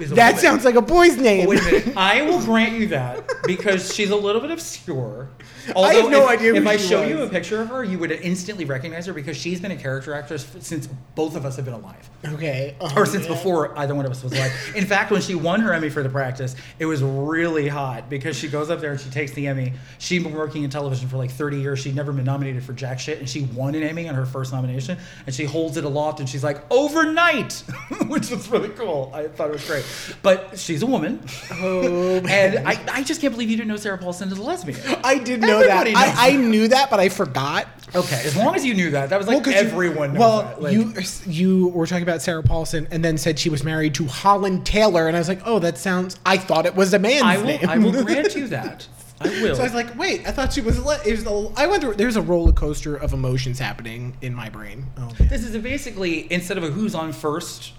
Is a That woman. sounds like a boy's name. Wait a minute. I will grant you that because she's a little bit obscure. I have no if, idea If I show was. you a picture of her, you would instantly recognize her because she's been a character actress since both of us have been alive. Okay. Oh, or since before either one of us was alive. In fact, when she won her Emmy for the practice, it was really hot because she goes up there and she takes the Emmy. She'd been working in television for like 30 years. She'd never been nominated for jack shit, and she won an Emmy on her first nomination. And she holds it aloft and she's like, overnight, which was really cool. I thought it was great. But she's a woman. Oh, and I, I just can't believe you didn't know Sarah Paulson is a lesbian. I did know that. Knows I, I knew that, but I forgot. Okay, as long as you knew that, that was like you- everyone knows well, that. Like, you you were talking about Sarah Paulson, and then said she was married to Holland Taylor, and I was like, oh, that sounds. I thought it was a man's I will, name. I will grant you that. I will. So I was like, wait, I thought she was. a le- It was a, I went through. There's a roller coaster of emotions happening in my brain. Oh. This is a basically instead of a who's on first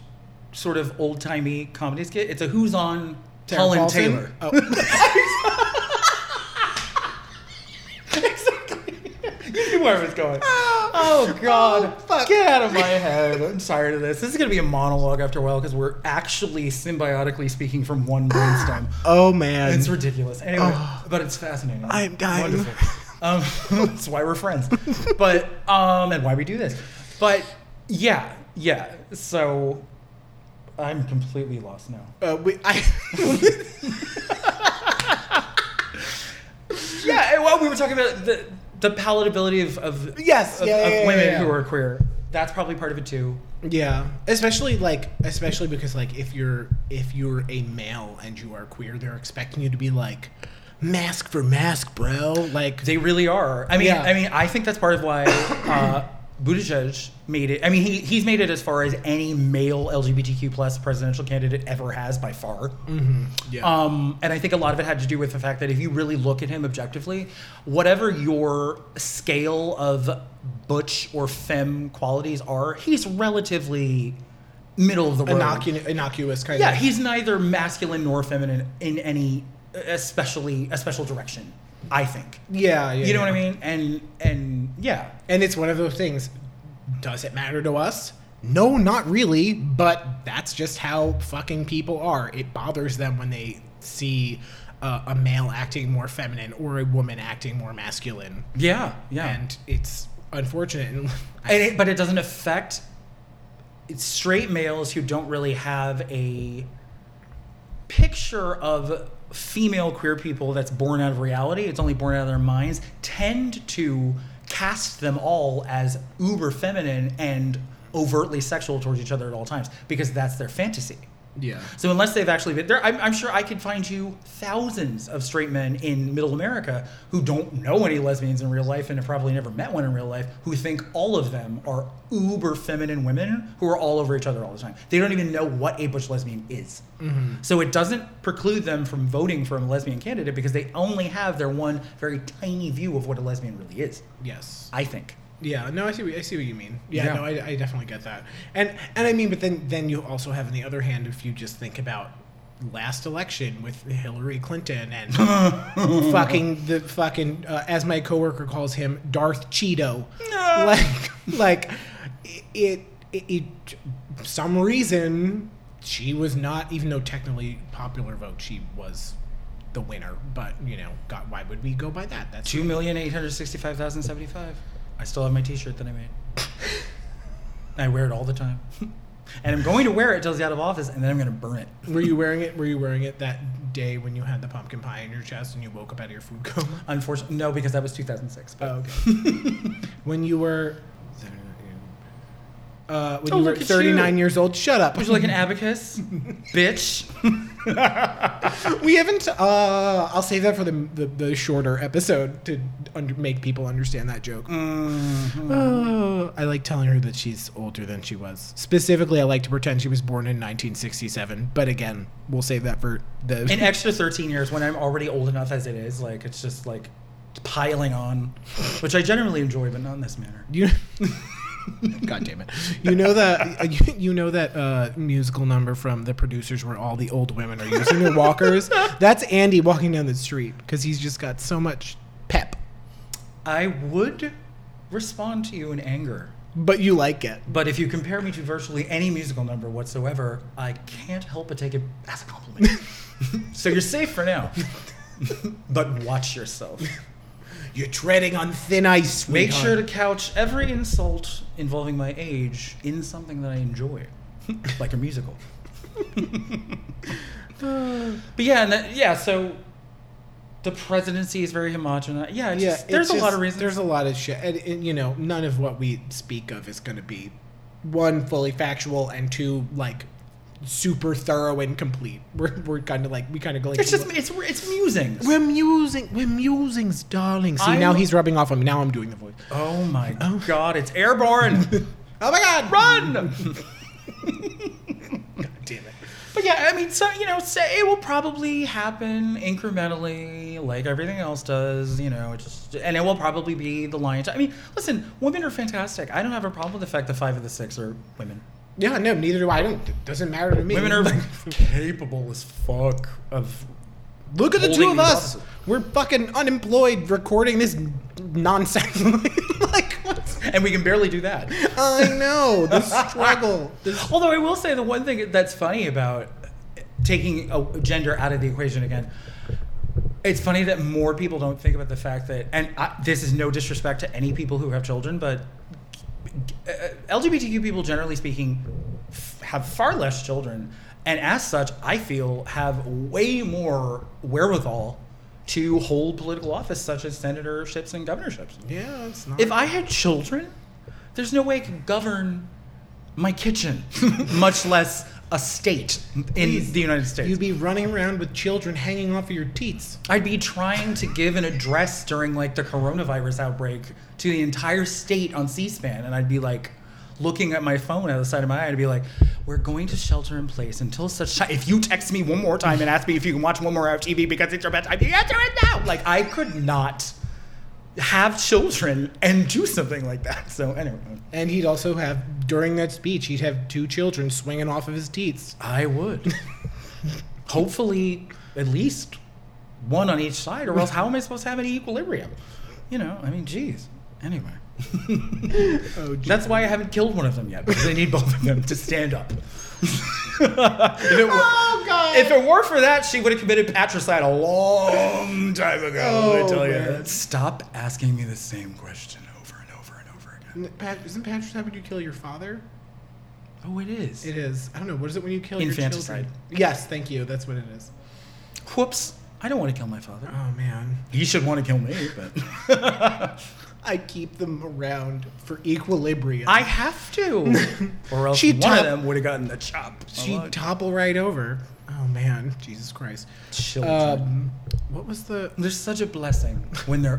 sort of old timey comedy skit, it's a who's on Sarah Holland Paulson? Taylor. Oh. exactly. You knew where I was going. Oh God! Oh, fuck. Get out of my head! I'm tired of this. This is gonna be a monologue after a while because we're actually symbiotically speaking from one brainstem. oh man. It's ridiculous. Anyway, Oh. but it's fascinating. I'm dying. Wonderful. Um, that's why we're friends. But um, and why we do this. But yeah, yeah. So I'm completely lost now. Uh, we, I, Yeah. Well, we were talking about the the palatability of of Yes, of, yeah, of yeah, women yeah. who are queer. That's probably part of it too. yeah, especially like, especially because like if you're if you're a male and you are queer, they're expecting you to be like masc for masc, bro. Like They really are. I mean. I mean, I think that's part of why uh, Buttigieg made it. I mean, he, he's made it as far as any male LGBTQ plus presidential candidate ever has by far. yeah. Um, and I think a lot of it had to do with the fact that if you really look at him objectively, whatever your scale of butch or femme qualities are, he's relatively middle of the road. Innocu- innocuous kind Yeah, of. Yeah, he's neither masculine nor feminine in any especially a special direction. I think. Yeah, yeah. you know yeah. what I mean? And and yeah, And it's one of those things. Does it matter to us? No, not really. But that's just how fucking people are. It bothers them when they see uh, a male acting more feminine or a woman acting more masculine, yeah, yeah. and it's unfortunate. And it, but it doesn't affect straight males who don't really have a picture of female queer people that's born out of reality. It's only born out of their minds. Tend to cast them all as uber feminine and overtly sexual towards each other at all times because that's their fantasy. Yeah. So unless they've actually been there, I'm, I'm sure I could find you thousands of straight men in Middle America who don't know any lesbians in real life and have probably never met one in real life who think all of them are uber feminine women who are all over each other all the time. They don't even know what a butch lesbian is. Mm-hmm. So it doesn't preclude them from voting for a lesbian candidate because they only have their one very tiny view of what a lesbian really is. Yes. I think. Yeah, no, I see. What, I see what you mean. Yeah, yeah. no, I, I, definitely get that. And and I mean, but then then you also have on the other hand, if you just think about last election with Hillary Clinton and fucking the fucking uh, as my coworker calls him Darth Cheeto, no. like like it, it, it some reason she was not even though technically popular vote she was the winner but you know god why would we go by that that's 2,865,075 I still have my T-shirt that I made. I wear it all the time, and I'm going to wear it till he's out of office, and then I'm going to burn it. Were you wearing it? Were you wearing it that day when you had the pumpkin pie in your chest and you woke up out of your food coma? Unfortunately, no, because that was 2006. But Oh, okay. when you were, uh, when Oh, you were 39 you. years old, shut up. would you like an abacus, bitch? we haven't. Uh, I'll save that for the the, the shorter episode to under, make people understand that joke. Mm-hmm. Oh, I like telling her that she's older than she was. Specifically, I like to pretend she was born in 1967. But again, we'll save that for the. An extra 13 years when I'm already old enough as it is. Like it's just like piling on, which I generally enjoy, but not in this manner. You, God damn it! You know that uh, you, you know that uh, musical number from the producers where all the old women are using their walkers. That's Andy walking down the street because he's just got so much pep. I would respond to you in anger. But you like it. But if you compare me to virtually any musical number whatsoever, I can't help but take it as a compliment. so you're safe for now. but watch yourself. You're treading on thin ice. Make sure to couch every insult involving my age in something that I enjoy, like a musical. but yeah, and that, yeah. So the presidency is very homogenous. Yeah, Yeah, just- there's a lot of reasons. There's a lot of shit, and, and, you know, none of what we speak of is going to be one fully factual and two like super thorough and complete. We're, we're kind of like we kind of go like it's just it's it's musings. we're musing, we're musings, darling. See I'm- now he's rubbing off on me. Now I'm doing the voice. Oh my oh. god, it's airborne. Oh my god, Run! God damn it! But yeah, I mean, so you know, say it will probably happen incrementally, like everything else does. You know, it just and it will probably be the lion. I mean, listen, women are fantastic. I don't have a problem with the fact that five of the six are women. Yeah, no, neither do I. I don't. It doesn't matter to me. Women are capable as fuck of. Look at the two of us. offices. We're fucking unemployed recording this nonsense. like, what's, And we can barely do that. I know the struggle. This, Although I will say the one thing that's funny about taking a gender out of the equation again, it's funny that more people don't think about the fact that, and I, this is no disrespect to any people who have children, but Uh, LGBTQ people, generally speaking, f- have far less children, and as such, I feel have way more wherewithal to hold political office, such as senatorships and governorships. yeah, it's not. If I had children, there's no way I could govern my kitchen, much less a state in Please, the United States. You'd be running around with children hanging off of your teats. I'd be trying to give an address during like the coronavirus outbreak to the entire state on C-SPAN, and I'd be like looking at my phone out the side of my eye to be like, "We're going to shelter in place until such time. If you text me one more time and ask me if you can watch one more uh, hour of TV because it's your bedtime, the answer is no." Like I could not have children and do something like that. So anyway, And he'd also have, during that speech, he'd have two children swinging off of his teats. I would. Hopefully, at least one on each side, or else how am I supposed to have any equilibrium? You know, I mean, geez. Anyway, Oh, that's why I haven't killed one of them yet because I need both of them to stand up. If, it were, Oh, God. if it were for that, she would have committed patricide a long time ago. Oh, I tell man. you. Stop asking me the same question over and over and over again. Pat, isn't patricide when you kill your father? Oh, it is. It is. I don't know. What is it when you kill your Infanticide. children? Yes, thank you. That's what it is. Whoops. I don't want to kill my father. Oh man. He should want to kill me, but I keep them around for equilibrium. I have to, or else She'd one top- of them would have gotten the chop. She'd topple right over. Oh man, Jesus Christ. Children. Um, what was the? There's such a blessing when they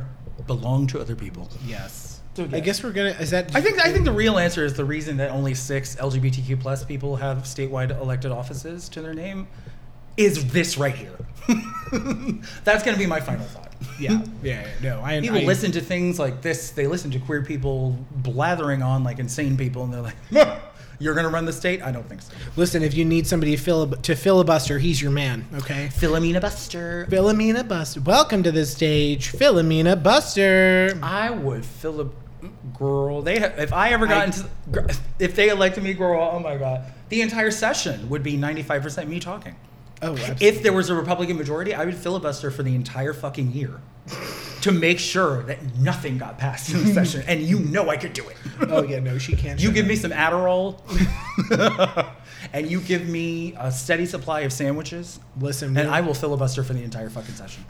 belong to other people. Yes. So, I guess we're gonna. Is that? I think I think the real answer is the reason that only six LGBTQ plus people have statewide elected offices to their name is this right here. That's going to be my final thought. Yeah. Yeah. yeah, No. I. People I, listen to things like this. They listen to queer people blathering on like insane people, and they're like, "You're going to run the state?" I don't think so. Listen, if you need somebody filib- to filibuster, he's your man. Okay. Philomena Buster. Philomena Buster. Welcome to the stage, Philomena Buster. I would Philip girl. They ha- if I ever got I- into if they elected me girl, oh my god, the entire session would be ninety five percent me talking. Oh, absolutely. If there was a Republican majority, I would filibuster for the entire fucking year to make sure that nothing got passed in the session. And you know I could do it. oh yeah, no, she can't. You give me some Adderall, and you give me a steady supply of sandwiches, Listen, and I will filibuster for the entire fucking session.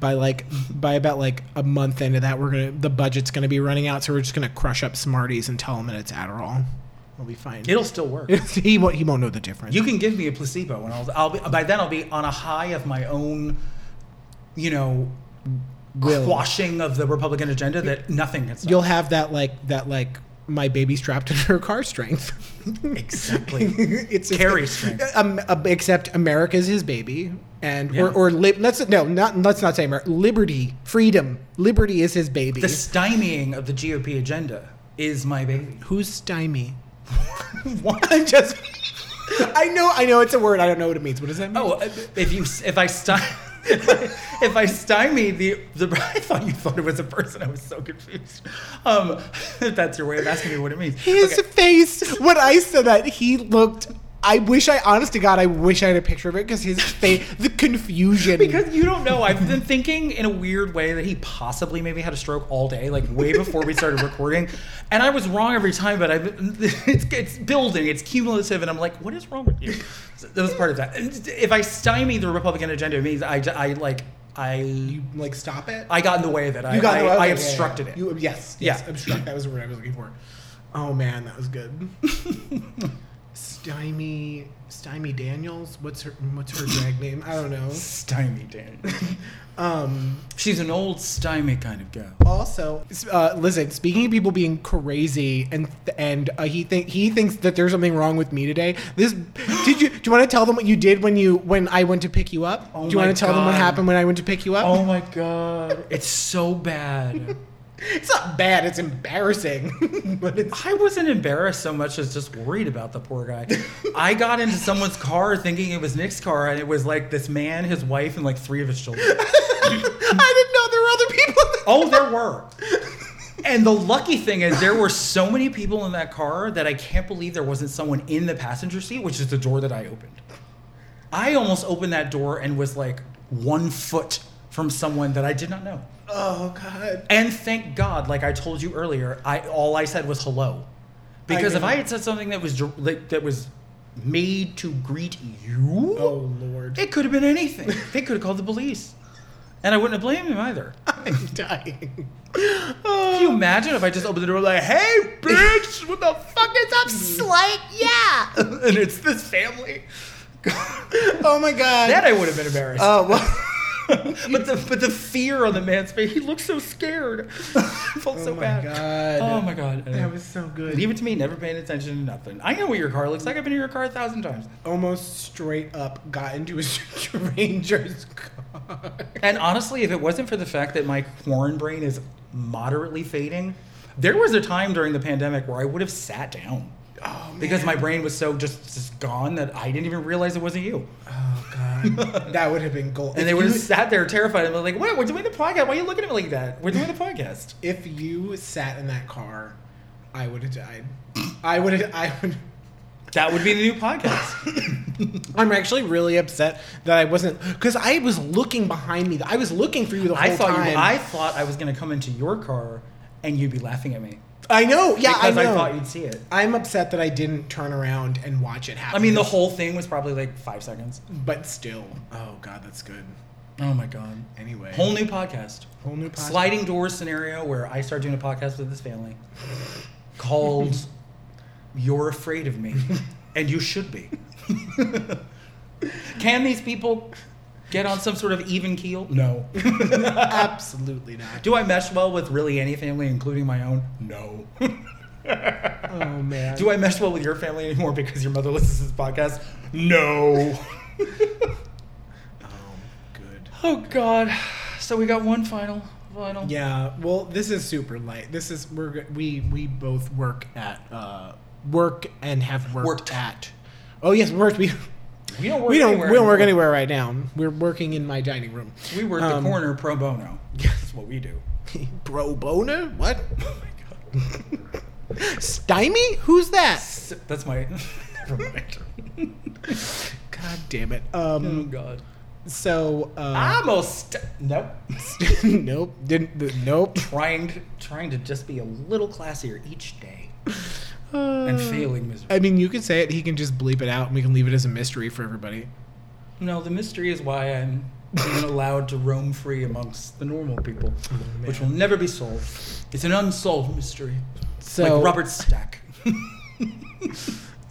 by like by about like a month into that, we're gonna the budget's gonna be running out, so we're just gonna crush up Smarties and tell them that it's Adderall. We'll be fine. It'll still work. he won't. He won't know the difference. You can give me a placebo, and I'll, I'll be, by then I'll be on a high of my own, you know, Will. quashing of the Republican agenda that nothing stop. You'll have that like that like my baby strapped in her car strength. exactly. it's Carry strength. Um, except America's his baby, and Yeah. or or li- let's no not let's not say America. Liberty, freedom, liberty is his baby. The stymieing of the GOP agenda is my baby. Who's stymie? What? I'm just. I know. I know it's a word. I don't know what it means. What does that mean? Oh, if you if I I, if I stymie the the I thought you thought it was a person. I was so confused. Um, if that's your way of asking me what it means. His Okay. face when I said that he looked. I wish I, honest to God, I wish I had a picture of it because his face, the confusion. Because you don't know. I've been thinking in a weird way that he possibly maybe had a stroke all day, like way before we started recording. And I was wrong every time, but I it's, it's building, it's cumulative, and I'm like, what is wrong with you? So that was part of that. If I stymie the Republican agenda, it means I, I like I you like stop it. I got in the way of it. I, you got I, I yeah, obstructed yeah. it. You, yes, yes, Yeah. obstruct. That was the word I was looking for. Oh man, that was good. Stymie, Stymie Daniels. What's her What's her drag name? I don't know. Stymie, Daniel. Um. She's an old stymie kind of girl. Also, uh, listen. Speaking of people being crazy, and and uh, he think he thinks that there's something wrong with me today. This did you? Do you want to tell them what you did when you when I went to pick you up? Oh do you want to tell them what happened when I went to pick you up? Oh my god, it's so bad. It's not bad. It's embarrassing. but it's I wasn't embarrassed so much as just worried about the poor guy. I got into someone's car thinking it was Nick's car, and it was like this man, his wife, and like three of his children. I didn't know there were other people. Oh, there were. And the lucky thing is, there were so many people in that car that I can't believe there wasn't someone in the passenger seat, which is the door that I opened. I almost opened that door and was like one foot from someone that I did not know. Oh God. And thank God, like I told you earlier, I all I said was hello, because if. I had said something that was like, that was made to greet you, Oh Lord. it could have been anything. they could have called the police, and I wouldn't have blamed him either. I'm dying. Can you imagine if I just opened the door like, "Hey, bitch, what the fuck is up, slut? Yeah," and it's this family. Oh my God. that I would have been embarrassed. Oh well. but the but the fear on the man's face, he looked so scared. I felt so oh my bad. God. Oh my god. That was so good. Leave it to me, never paying attention to nothing. I know what your car looks like. I've been in your car a thousand times. Almost straight up got into a stranger's car. And honestly, if it wasn't for the fact that my corn brain is moderately fading, there was a time during the pandemic where I would have sat down. Oh man. Because my brain was so just, just gone that I didn't even realize it wasn't you. Oh That would have been gold. And If they would have sat there terrified and like, "What? We're doing the podcast. Why are you looking at me like that? We're doing the podcast." If you sat in that car, I would have died. I would have. I would. That would be the new podcast. I'm actually really upset that I wasn't because I was looking behind me. I was looking for you the whole I thought time. you, I thought I was going to come into your car and you'd be laughing at me I know. Yeah, because I I, thought you'd see it. I'm upset that I didn't turn around and watch it happen. I mean, the whole thing was probably like five seconds. But still, oh god, that's good. Oh my god. Anyway, Whole new podcast. whole new podcast. Sliding doors scenario where I start doing a podcast with this family called You're Afraid of Me. and you should be. Can these people get on some sort of even keel? No. Absolutely not. Do I mesh well with really any family, including my own? No. Oh man. Do I mesh well with your family anymore because your mother listens to this podcast? No. Oh, good. Oh God. So we got one final, final. Yeah. Well, this is super light. This is we're we we both work at uh work and have worked, Worked. at. Oh yes, worked. We We don't work. we don't anywhere we don't work anywhere right now. We're working in my dining room. We work Um, the corner pro bono. That's what we do. Pro bono? What? Oh my God. Stymie? Who's that? That's my. Never mind. God damn it. Oh Um. God. So. Uh, I'm a st- nope. nope. Didn't. Nope. Trying to trying to just be a little classier each day Uh, and failing miserably. I mean, you can say it. He can just bleep it out, and we can leave it as a mystery for everybody. No, the mystery is why I'm even allowed to roam free amongst the normal people, which will never be solved. It's an unsolved mystery, So. like Robert Stack.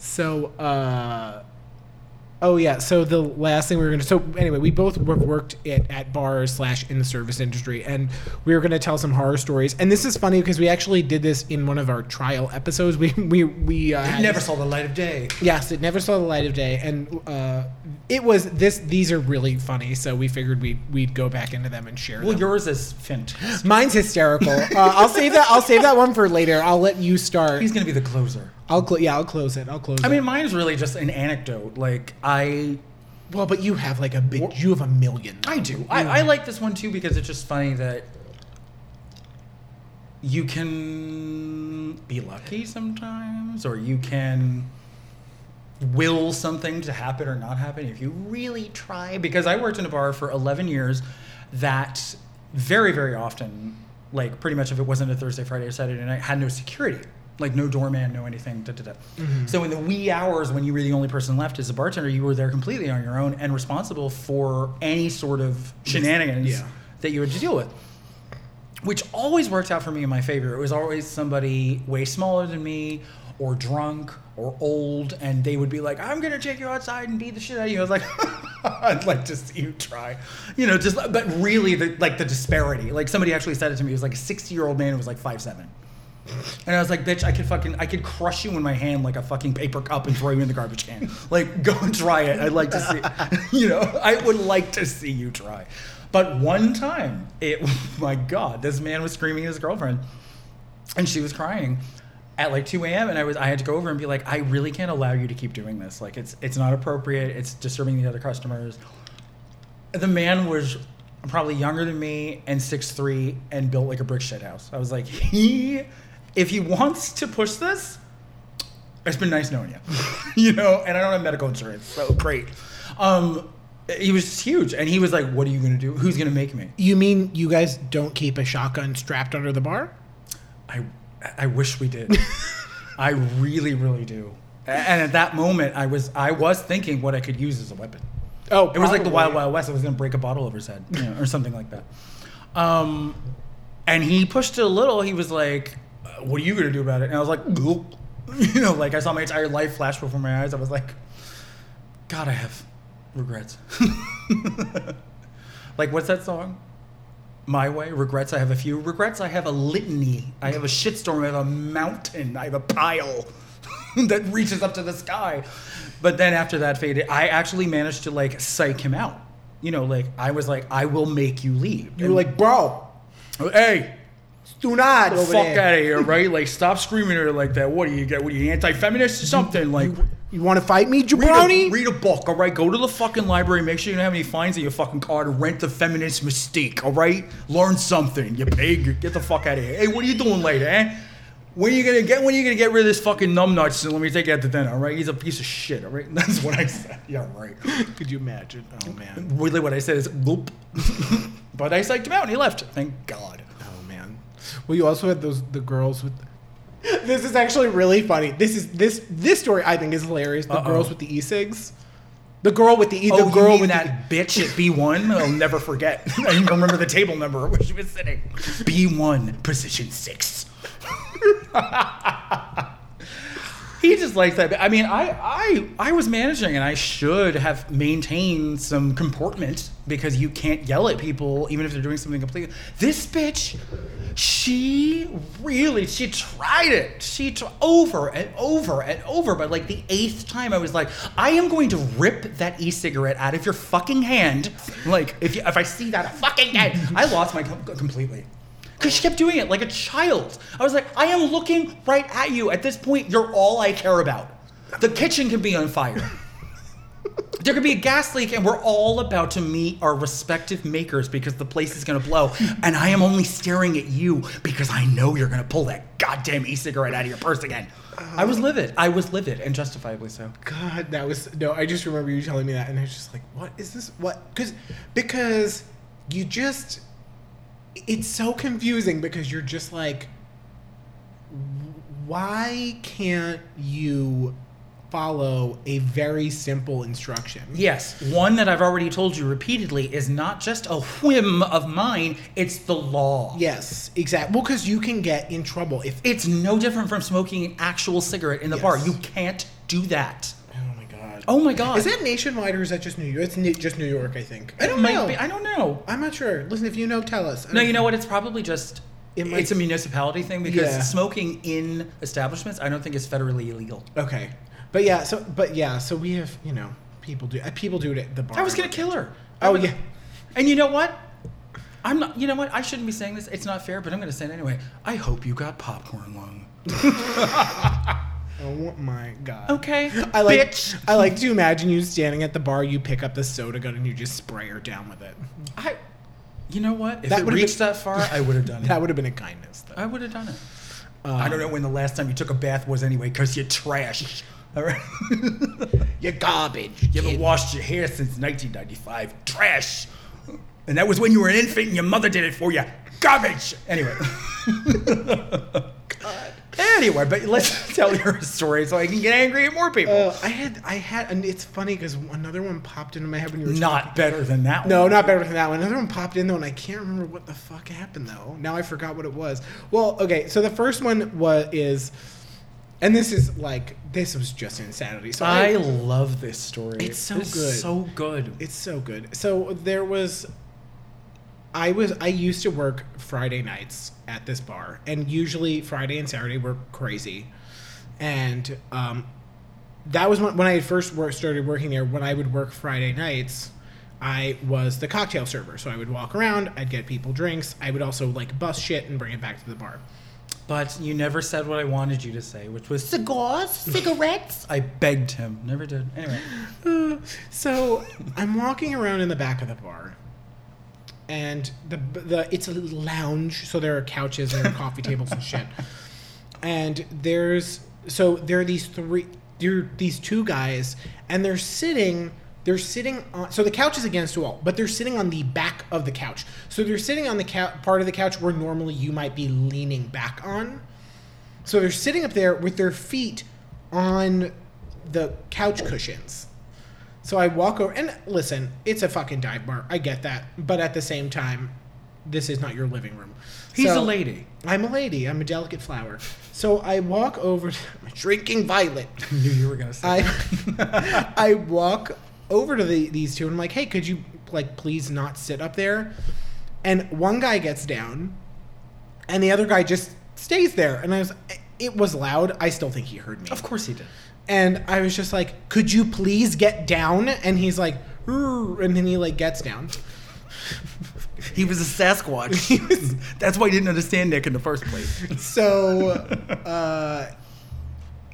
So, uh, oh yeah. So the last thing we were gonna. So anyway, we both work, worked at, at bars slash in the service industry, and we were gonna tell some horror stories. And this is funny because we actually did this in one of our trial episodes. We we we uh, It never saw the light of day. Yes, it never saw the light of day, and uh, it was this. These are really funny, so we figured we'd we'd go back into them and share Well, them. yours is fantastic. Mine's hysterical. Uh, I'll save that. I'll save that one for later. I'll let you start. He's gonna be the closer. I'll cl- yeah, I'll close it. I'll close. I it. mean, mine's really just an anecdote. Like I, well, but you have like a big. You have a million. I do. I, I like this one too because it's just funny that you can be lucky sometimes, or you can will something to happen or not happen if you really try. Because I worked in a bar for 11 years that very, very often, like pretty much if it wasn't a Thursday, Friday, or Saturday night, had no security. Like no doorman, no anything. Da, da, da. Mm-hmm. So in the wee hours when you were the only person left as a bartender, you were there completely on your own and responsible for any sort of shenanigans Yeah. that you had to deal with which always worked out for me in my favor. It was always somebody way smaller than me, or drunk, or old, and they would be like, "I'm gonna take you outside and beat the shit out of you." I was like, "I'd like to see you try," you know. Just but really, the, like the disparity. Like somebody actually said it to me. It was like a 60 year old man who was like five seven. And I was like, bitch, I could fucking, I could crush you in my hand like a fucking paper cup and throw you in the garbage can. Like, go and try it. I'd like to see, you know, I would like to see you try. But one time, it, my God, this man was screaming at his girlfriend and she was crying at like 2 a.m. And I was, I had to go over and be like, I really can't allow you to keep doing this. Like, it's, it's not appropriate. It's disturbing the other customers. The man was probably younger than me and 6'3 and built like a brick shit house. I was like, he, if he wants to push this, it's been nice knowing you. you know, and I don't have medical insurance, so great. Um, he was just huge. And he was like, What are you going to do? Who's going to make me? You mean you guys don't keep a shotgun strapped under the bar? I, I wish we did. I really, really do. And at that moment, I was, I was thinking what I could use as a weapon. Oh, It was like the probably. Wild Wild West. I was going to break a bottle over his head, you know, or something like that. Um, and he pushed it a little. He was like, "What are you going to do about it?" And I was like, "Gulp." you know, like I saw my entire life flash before my eyes. I was like, "God, I have regrets." like, what's that song? My way, regrets. I have a few regrets. I have a litany. I have a shitstorm. I have a mountain. I have a pile that reaches up to the sky. But then after that faded, I actually managed to like psych him out. You know, like I was like, I will make you leave. You were like, bro, hey, do not. the over fuck there. out of here, right? Like, stop screaming at her like that. What do you get? What are you anti-feminist or something? Like, You want to fight me, read jabroni? a, read a book, all right? Go to the fucking library. Make sure you don't have any fines in your fucking car to rent the feminist mystique, all right? Learn something, you pig. Get the fuck out of here. Hey, what are you doing later, eh? When are you gonna get? When are you gonna get rid of this fucking numbnuts and let me take you out to dinner? All right? He's a piece of shit. All right? That's what I said. Yeah, right. Could you imagine? Oh man. Really, what I said is gulp. but I psyched him out and he left. Thank God. Well, you also had those the girls with. This is actually really funny. This is this this story I think is hilarious. The Uh-oh. girls with the e-cigs. The girl with the the oh, girl you mean with that bitch at B1? I'll never forget. I even remember the table number where she was sitting. B1, position six. He just likes that. I mean, I, I, I was managing, and I should have maintained some comportment because you can't yell at people even if they're doing something completely. This bitch, she really, she tried it. She tr- over and over and over. But like the eighth time, I was like, I am going to rip that e-cigarette out of your fucking hand. Like if you, if I see that fucking again, I lost my com- completely. Because she kept doing it like a child. I was like, I am looking right at you. At this point, you're all I care about. The kitchen can be on fire. There could be a gas leak, and we're all about to meet our respective makers because the place is gonna blow. And I am only staring at you because I know you're gonna pull that goddamn e cigarette out of your purse again. I was livid. I was livid, and justifiably so. God, that was no. I just remember you telling me that, and I was just like, "What is this? What?" Because because you just it's so confusing because you're just like, why can't you follow a very simple instruction? Yes, one that I've already told you repeatedly is not just a whim of mine, it's the law. Yes, exactly. Well, because you can get in trouble if. It's no different from smoking an actual cigarette in the bar. You can't do that. Oh my god. Oh my god. Is that nationwide or is that just New York? It's New- just New York, I think. I don't might know. be- I don't know. I'm not sure. Listen, if you know, tell us. No, you know what? It's probably just It might- it's a municipality thing because Yeah. smoking in establishments I don't think is federally illegal. Okay, but yeah, so but yeah, so we have you know people do uh, people do it at the bar. I was gonna kill her. Oh yeah, And you know what? I'm not. You know what? I shouldn't be saying this. It's not fair, but I'm gonna say it anyway. I hope you got popcorn lung. oh my god. Okay, I like bitch. I like to imagine you standing at the bar, you pick up the soda gun and you just spray her down with it. I. You know what? If That it would've reached been- that far, I would have done it. That would have been a kindness. Though. I would have done it. Um, I don't know when the last time you took a bath was anyway, because you're trash. All right. You're garbage. You haven't washed your hair since 1995. Trash. And that was when you were an infant and your mother did it for you. Garbage. Anyway. God. Anyway, but let's tell your story so I can get angry at more people. Uh, I had I had and it's funny because another one popped into my head when you were Not better than that one. No, not better than that one. Another one popped in though, and I can't remember what the fuck happened though. Now I forgot what it was. Well, okay, so the first one was is, and this is like this was just insanity. So I I, love this story. It's so It's good. So good. it's so good. So there was, I was I used to work Friday nights at this bar, and usually Friday and Saturday were crazy, and um, that was when, when I first wor- started working there. When I would work Friday nights, I was the cocktail server. So I would walk around, I'd get people drinks. I would also like bust shit and bring it back to the bar. But you never said what I wanted you to say, which was cigars, cigarettes. I begged him. Never did. Anyway. So I'm walking around in the back of the bar, and the the it's a lounge, so there are couches and coffee tables and shit. And there's so there are these three there are these two guys, and they're sitting. They're sitting on so the couch is against the wall, but they're sitting on the back of the couch. So they're sitting on the cou- part of the couch where normally you might be leaning back on. So they're sitting up there with their feet on the couch cushions. So I walk over and listen, it's a fucking dive bar. I get that. But at the same time, this is not your living room. He's So- a lady. I'm a lady. I'm a delicate flower. So I walk over to I'm drinking violet. I knew you were gonna say. I I walk over to the, these two and I'm like, hey, could you like please not sit up there? And one guy gets down, and the other guy just stays there. And I was, it was loud. I still think he heard me. of course he did. And I was just like, could you please get down? And he's like, and then he like gets down. He was a Sasquatch. That's why he didn't understand Nick in the first place. So, uh,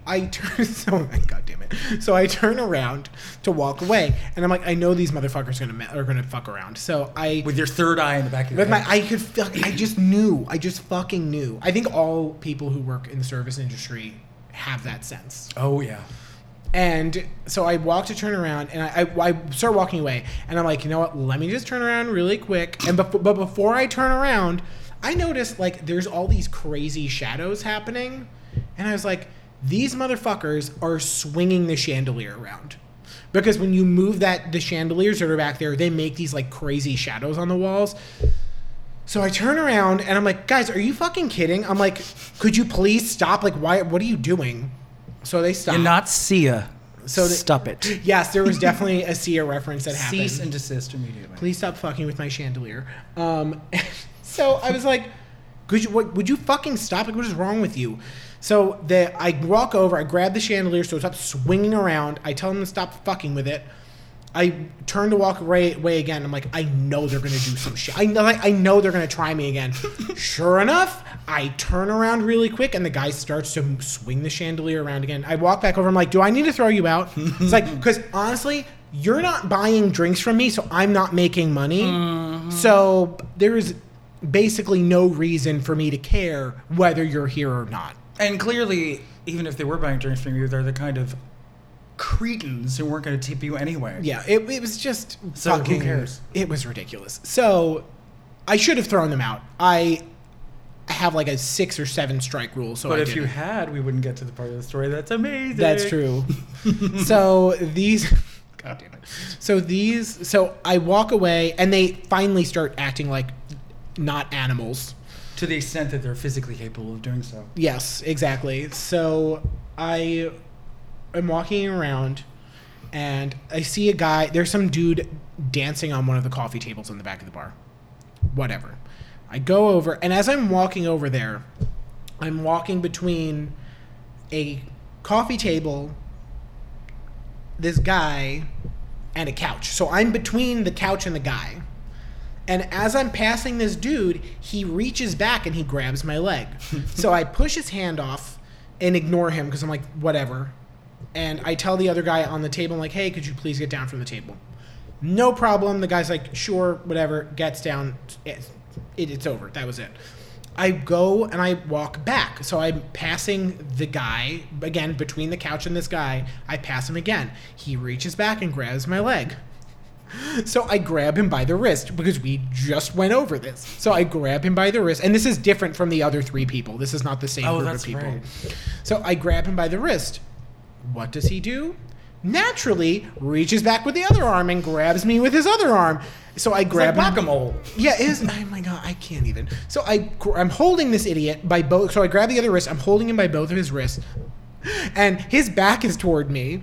I turn. So, God damn it. So I turn around to walk away, and I'm like, I know these motherfuckers gonna are gonna fuck around. So I With your third eye in the back of your With my, head. I could, fuck, I just knew. I just fucking knew. I think all people who work in the service industry have that sense. oh yeah. And so I walk to turn around, and I, I, I start walking away, and I'm like, you know what? Let me just turn around really quick. And before, but before I turn around, I noticed like there's all these crazy shadows happening, and I was like, these motherfuckers are swinging the chandelier around. because when you move that the chandeliers that are back there, they make these like crazy shadows on the walls. So I turn around and I'm like, guys, are you fucking kidding? I'm like, could you please stop? Like, why? What are you doing? So they stop. You're not Sia. So So the- stop it. Yes, there was definitely a Sia reference that happened. Cease and desist immediately. Please stop fucking with my chandelier. Um, so I was like, could you, what, would you fucking stop? Like, what is wrong with you? So the, I walk over, I grab the chandelier so it stops swinging around. I tell them to stop fucking with it. I turn to walk away, away again. I'm like, I know they're gonna do some shit. I know, I know they're gonna try me again. sure enough, I turn around really quick, and the guy starts to swing the chandelier around again. I walk back over. I'm like, Do I need to throw you out? it's like, because honestly, you're not buying drinks from me, so I'm not making money. Uh-huh. So there is basically no reason for me to care whether you're here or not. And clearly, even if they were buying drinks from you, they're the kind of cretins who weren't going to tip you anyway. Yeah, it, it was just So who fucking. cares? It was ridiculous. So I should have thrown them out. I have like a six or seven strike rule. So But I if you didn't. had, we wouldn't get to the part of the story that's amazing. that's true. so these. God damn it. So these. So I walk away, and they finally start acting like not animals. To the extent that they're physically capable of doing so. Yes, exactly. So I am walking around and I see a guy, there's some dude dancing on one of the coffee tables in the back of the bar. Whatever. I go over, and as I'm walking over there, I'm walking between a coffee table, this guy, and a couch. So I'm between the couch and the guy. And as I'm passing this dude, he reaches back and he grabs my leg. so I push his hand off and ignore him because I'm like, whatever. And I tell the other guy on the table, I'm like, hey, could you please get down from the table? No problem. The guy's like, sure, whatever. Gets down. It, it, it's over. That was it. I go and I walk back. So I'm passing the guy again between the couch and this guy. I pass him again. He reaches back and grabs my leg. So I grab him by the wrist because we just went over this. So I grab him by the wrist, and this is different from the other three people. This is not the same Oh, group of people. right. So I grab him by the wrist. What does he do? Naturally, reaches back with the other arm and grabs me with his other arm. So I like grab him. whack-a-mole. Yeah, it is. Oh my god, I can't even. So I, I'm holding this idiot by both. So I grab the other wrist. I'm holding him by both of his wrists, and his back is toward me.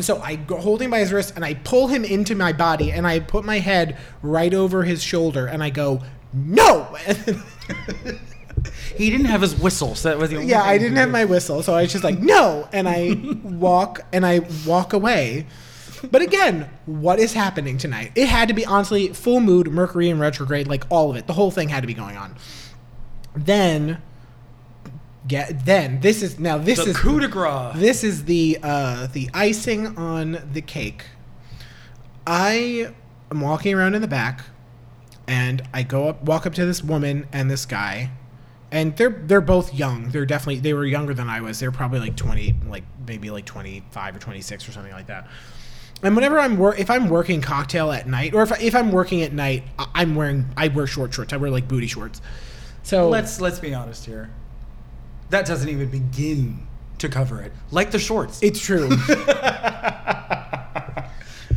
So I go hold him by his wrist and I pull him into my body and I put my head right over his shoulder and I go no. He didn't have his whistle, so that was the only yeah, thing I didn't have my whistle, so I was just like no, and I walk and I walk away. But again, what is happening tonight? It had to be honestly full mood, Mercury in retrograde, like all of it. The whole thing had to be going on. Then, get then this is now this The is coup de grace. this is the uh, the icing on the cake. I am walking around in the back, and I go up, walk up to this woman and this guy, and they're they're both young. They're definitely they were younger than I was. They're probably like twenty, like maybe like twenty five or twenty six or something like that. And whenever I'm wor- if I'm working cocktail at night, or if if I'm working at night, I- I'm wearing I wear short shorts. I wear like booty shorts. So Let's let's be honest here. That doesn't even begin to cover it. Like the shorts. It's true.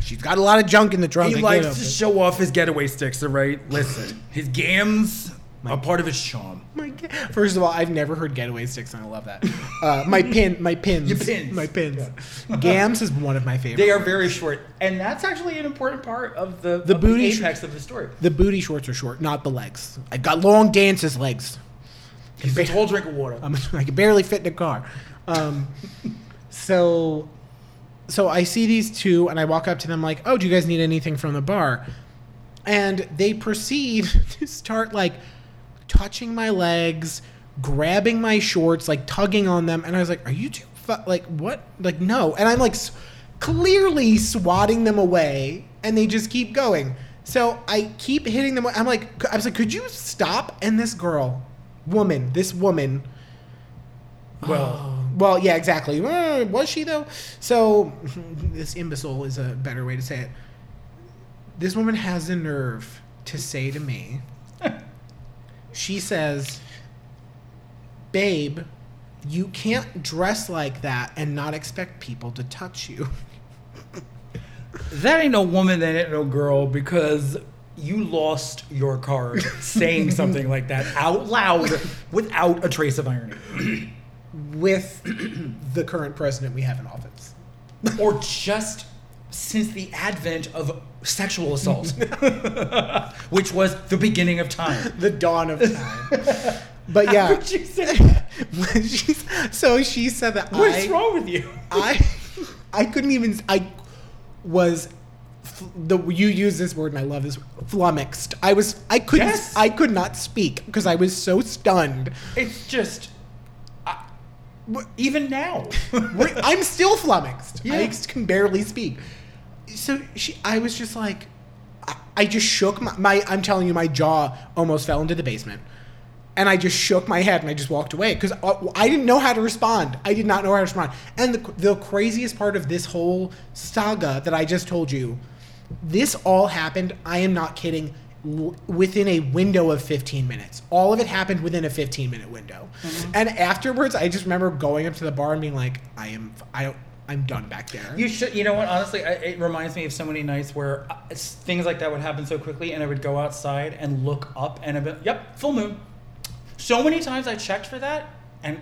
She's got a lot of junk in the trunk. he likes to show off his getaway sticks, all right? Listen, his gams are part of his charm. My First of all, I've never heard getaway sticks, and I love that. Uh, my pin, my pins, Your pins. my pins. Gams is one of my favorites. They are very short, and that's actually an important part of the The of booty sh- apex of the story. The booty shorts are short, not the legs. I've got long dances legs. He's a whole drink of water. I'm, I can barely fit in a car. Um, so, so I see these two, and I walk up to them like, "Oh, do you guys need anything from the bar?" And they proceed to start like touching my legs, grabbing my shorts, like tugging on them, and I was like, "Are you too fu- like what? Like no?" And I'm like s- clearly swatting them away, and they just keep going. So I keep hitting them. I'm like, I was like, "Could you stop?" And this girl, woman, this woman. Well, Well, yeah, exactly. Uh, was she though? So this imbecile is a better way to say it. This woman has the nerve to say to me, she says, "Babe, you can't dress like that and not expect people to touch you." that ain't no woman, that ain't no girl, because you lost your card saying something like that out loud without a trace of irony. with the current president we have in office. or just since the advent of sexual assault, which was the beginning of time. The dawn of time. But yeah, How could you say that? when she's, so she said that What's I, wrong with you? I, I couldn't even. I was the you use this word and I love this flummoxed. I was I couldn't Yes. I could not speak because I was so stunned. It's just, I, even now. I'm still flummoxed. I can barely speak. So she, I was just like, I, I just shook my, my. I'm telling you, my jaw almost fell into the basement, and I just shook my head and I just walked away because uh, I didn't know how to respond. I did not know how to respond. And the the craziest part of this whole saga that I just told you, this all happened. I am not kidding. Within a window of 15 minutes, all of it happened within a 15 minute window, mm-hmm. and afterwards, I just remember going up to the bar and being like, "I am, I don't, I'm done back there." You should, you know what? Honestly, I, it reminds me of so many nights where uh, things like that would happen so quickly, and I would go outside and look up, and I'd be, yep, full moon. So many times I checked for that, and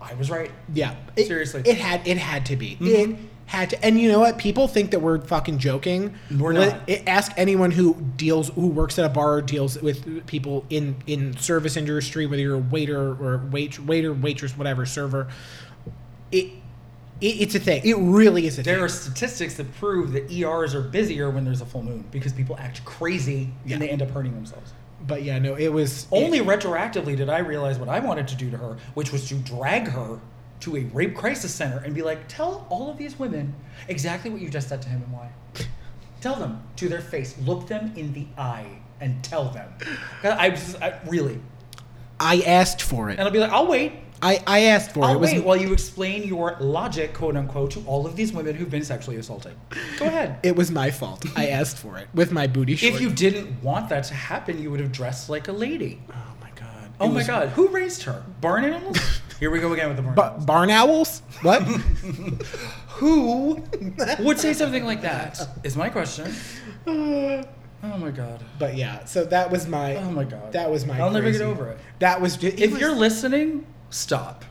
I was right. Yeah, It- Seriously. it had it had to be. It had to. And you know what? People think that we're fucking joking. We're not. it- ask anyone who deals who works at a bar or deals with people in in service industry, whether you're a waiter or wait waiter, waitress, whatever, server. It it's a thing. It really is a There thing. are statistics that prove that ERs are busier when there's a full moon because people act crazy Yeah. and they end up hurting themselves. but yeah, no, it was Only it- retroactively did I realize what I wanted to do to her, which was to drag her to a rape crisis center and be like, tell all of these women exactly what you just said to him and why. tell them to their face, look them in the eye, and tell them." I was I, really, I asked for it. and I'll be like, I'll wait. I, I asked for it. I'll It was wait while you explain your logic, quote unquote, to all of these women who've been sexually assaulted. Go ahead. it was my fault. I asked for it with my booty shorts. If you didn't want that to happen, you would have dressed like a lady. oh my god. Oh It my was- God, who raised her? Barn animals? Here we go again with the barn Ba- animals. barn owls? What? Who would say something like that? Is my question. Oh my god. But yeah, so that was my. Oh my god. That was my. I'll never get over it. That was just. If you're listening, stop.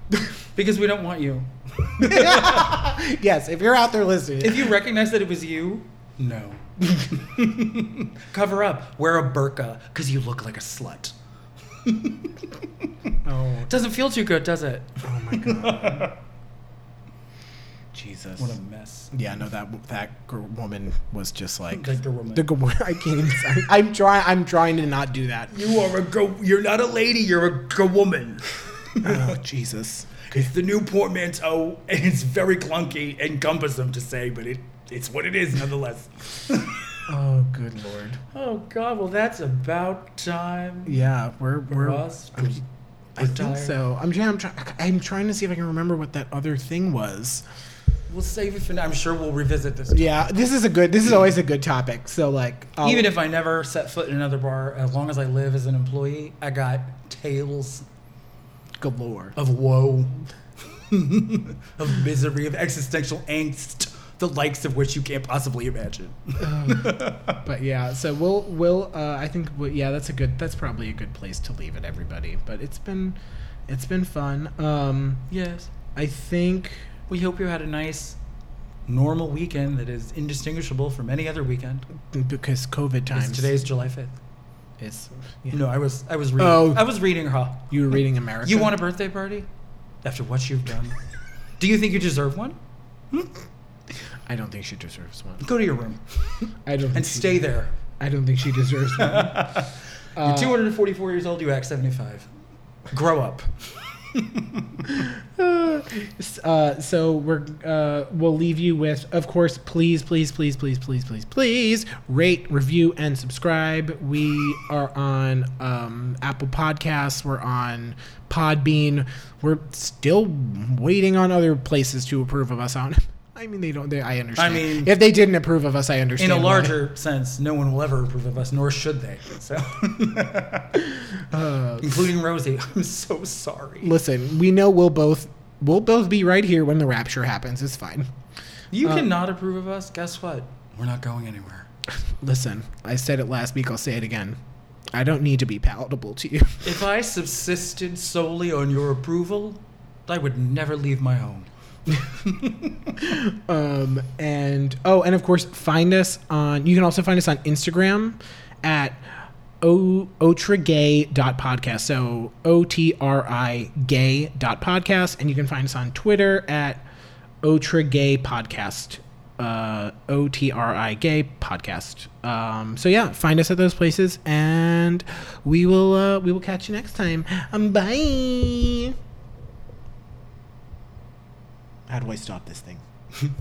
Because we don't want you. yes, if you're out there listening, If you recognize that it was you, no. Cover up. Wear a burqa because you look like a slut. oh, Doesn't feel too good, does it? oh my god, Jesus. What a mess. yeah, no, that that woman was just like the woman. the. I can't even. I'm trying. I'm trying to not do that. You are a go. You're not a lady. You're a go woman. Oh Jesus. It's the new portmanteau, and it's very clunky and cumbersome to say, but it it's what it is nonetheless. Oh, good lord. oh God! Well, that's about time. Yeah, we're we're. us? I'm- I think so. I'm trying. I'm, try, I'm trying to see if I can remember what that other thing was. We'll save it for. now. I'm sure we'll revisit this. Yeah, this is a good. This is always a good topic. So like, I'll- Even if I never set foot in another bar, as long as I live as an employee, I got tales galore. of woe, of misery, of existential angst, the likes of which you can't possibly imagine. But yeah, so we'll we'll. Uh, I think we yeah, that's a good. That's probably a good place to leave it, everybody. But it's been, it's been fun. Um, Yes. I think. We hope you had a nice, normal weekend that is indistinguishable from any other weekend. because COVID times. Because today's July 5th. Is. Yeah. No, I was I was reading. Oh. I was reading her. You were reading America. You want a birthday party? After what you've done, do you think you deserve one? I don't think she deserves one. Go to your room I don't. and think she- stay there. I don't think she deserves one. You're uh, 244 years old. You act 75. Grow up. Uh, so we're uh, we'll leave you with, of course, please, please, please, please, please, please, please rate, review, and subscribe. We are on um, Apple Podcasts. We're on Podbean. We're still waiting on other places to approve of us on. I mean, they don't. They, I understand. I mean- if they didn't approve of us, I understand. In a why. larger sense, no one will ever approve of us, nor should they. So, including Rosie. I'm so sorry. listen, we know we'll both we'll both be right here when the rapture happens. It's fine. You Uh, cannot approve of us. Guess what? We're not going anywhere. Listen, I said it last week. I'll say it again. I don't need to be palatable to you. If I subsisted solely on your approval, I would never leave my home. Um, and oh, and of course, find us on. You can also find us on Instagram at o otrigay.podcast. So o t r i gay dot podcast, and you can find us on Twitter at otrigay podcast. Uh, o t r i gay podcast. Um, so yeah, find us at those places, and we will uh, we will catch you next time. Um, bye. How do I stop this thing?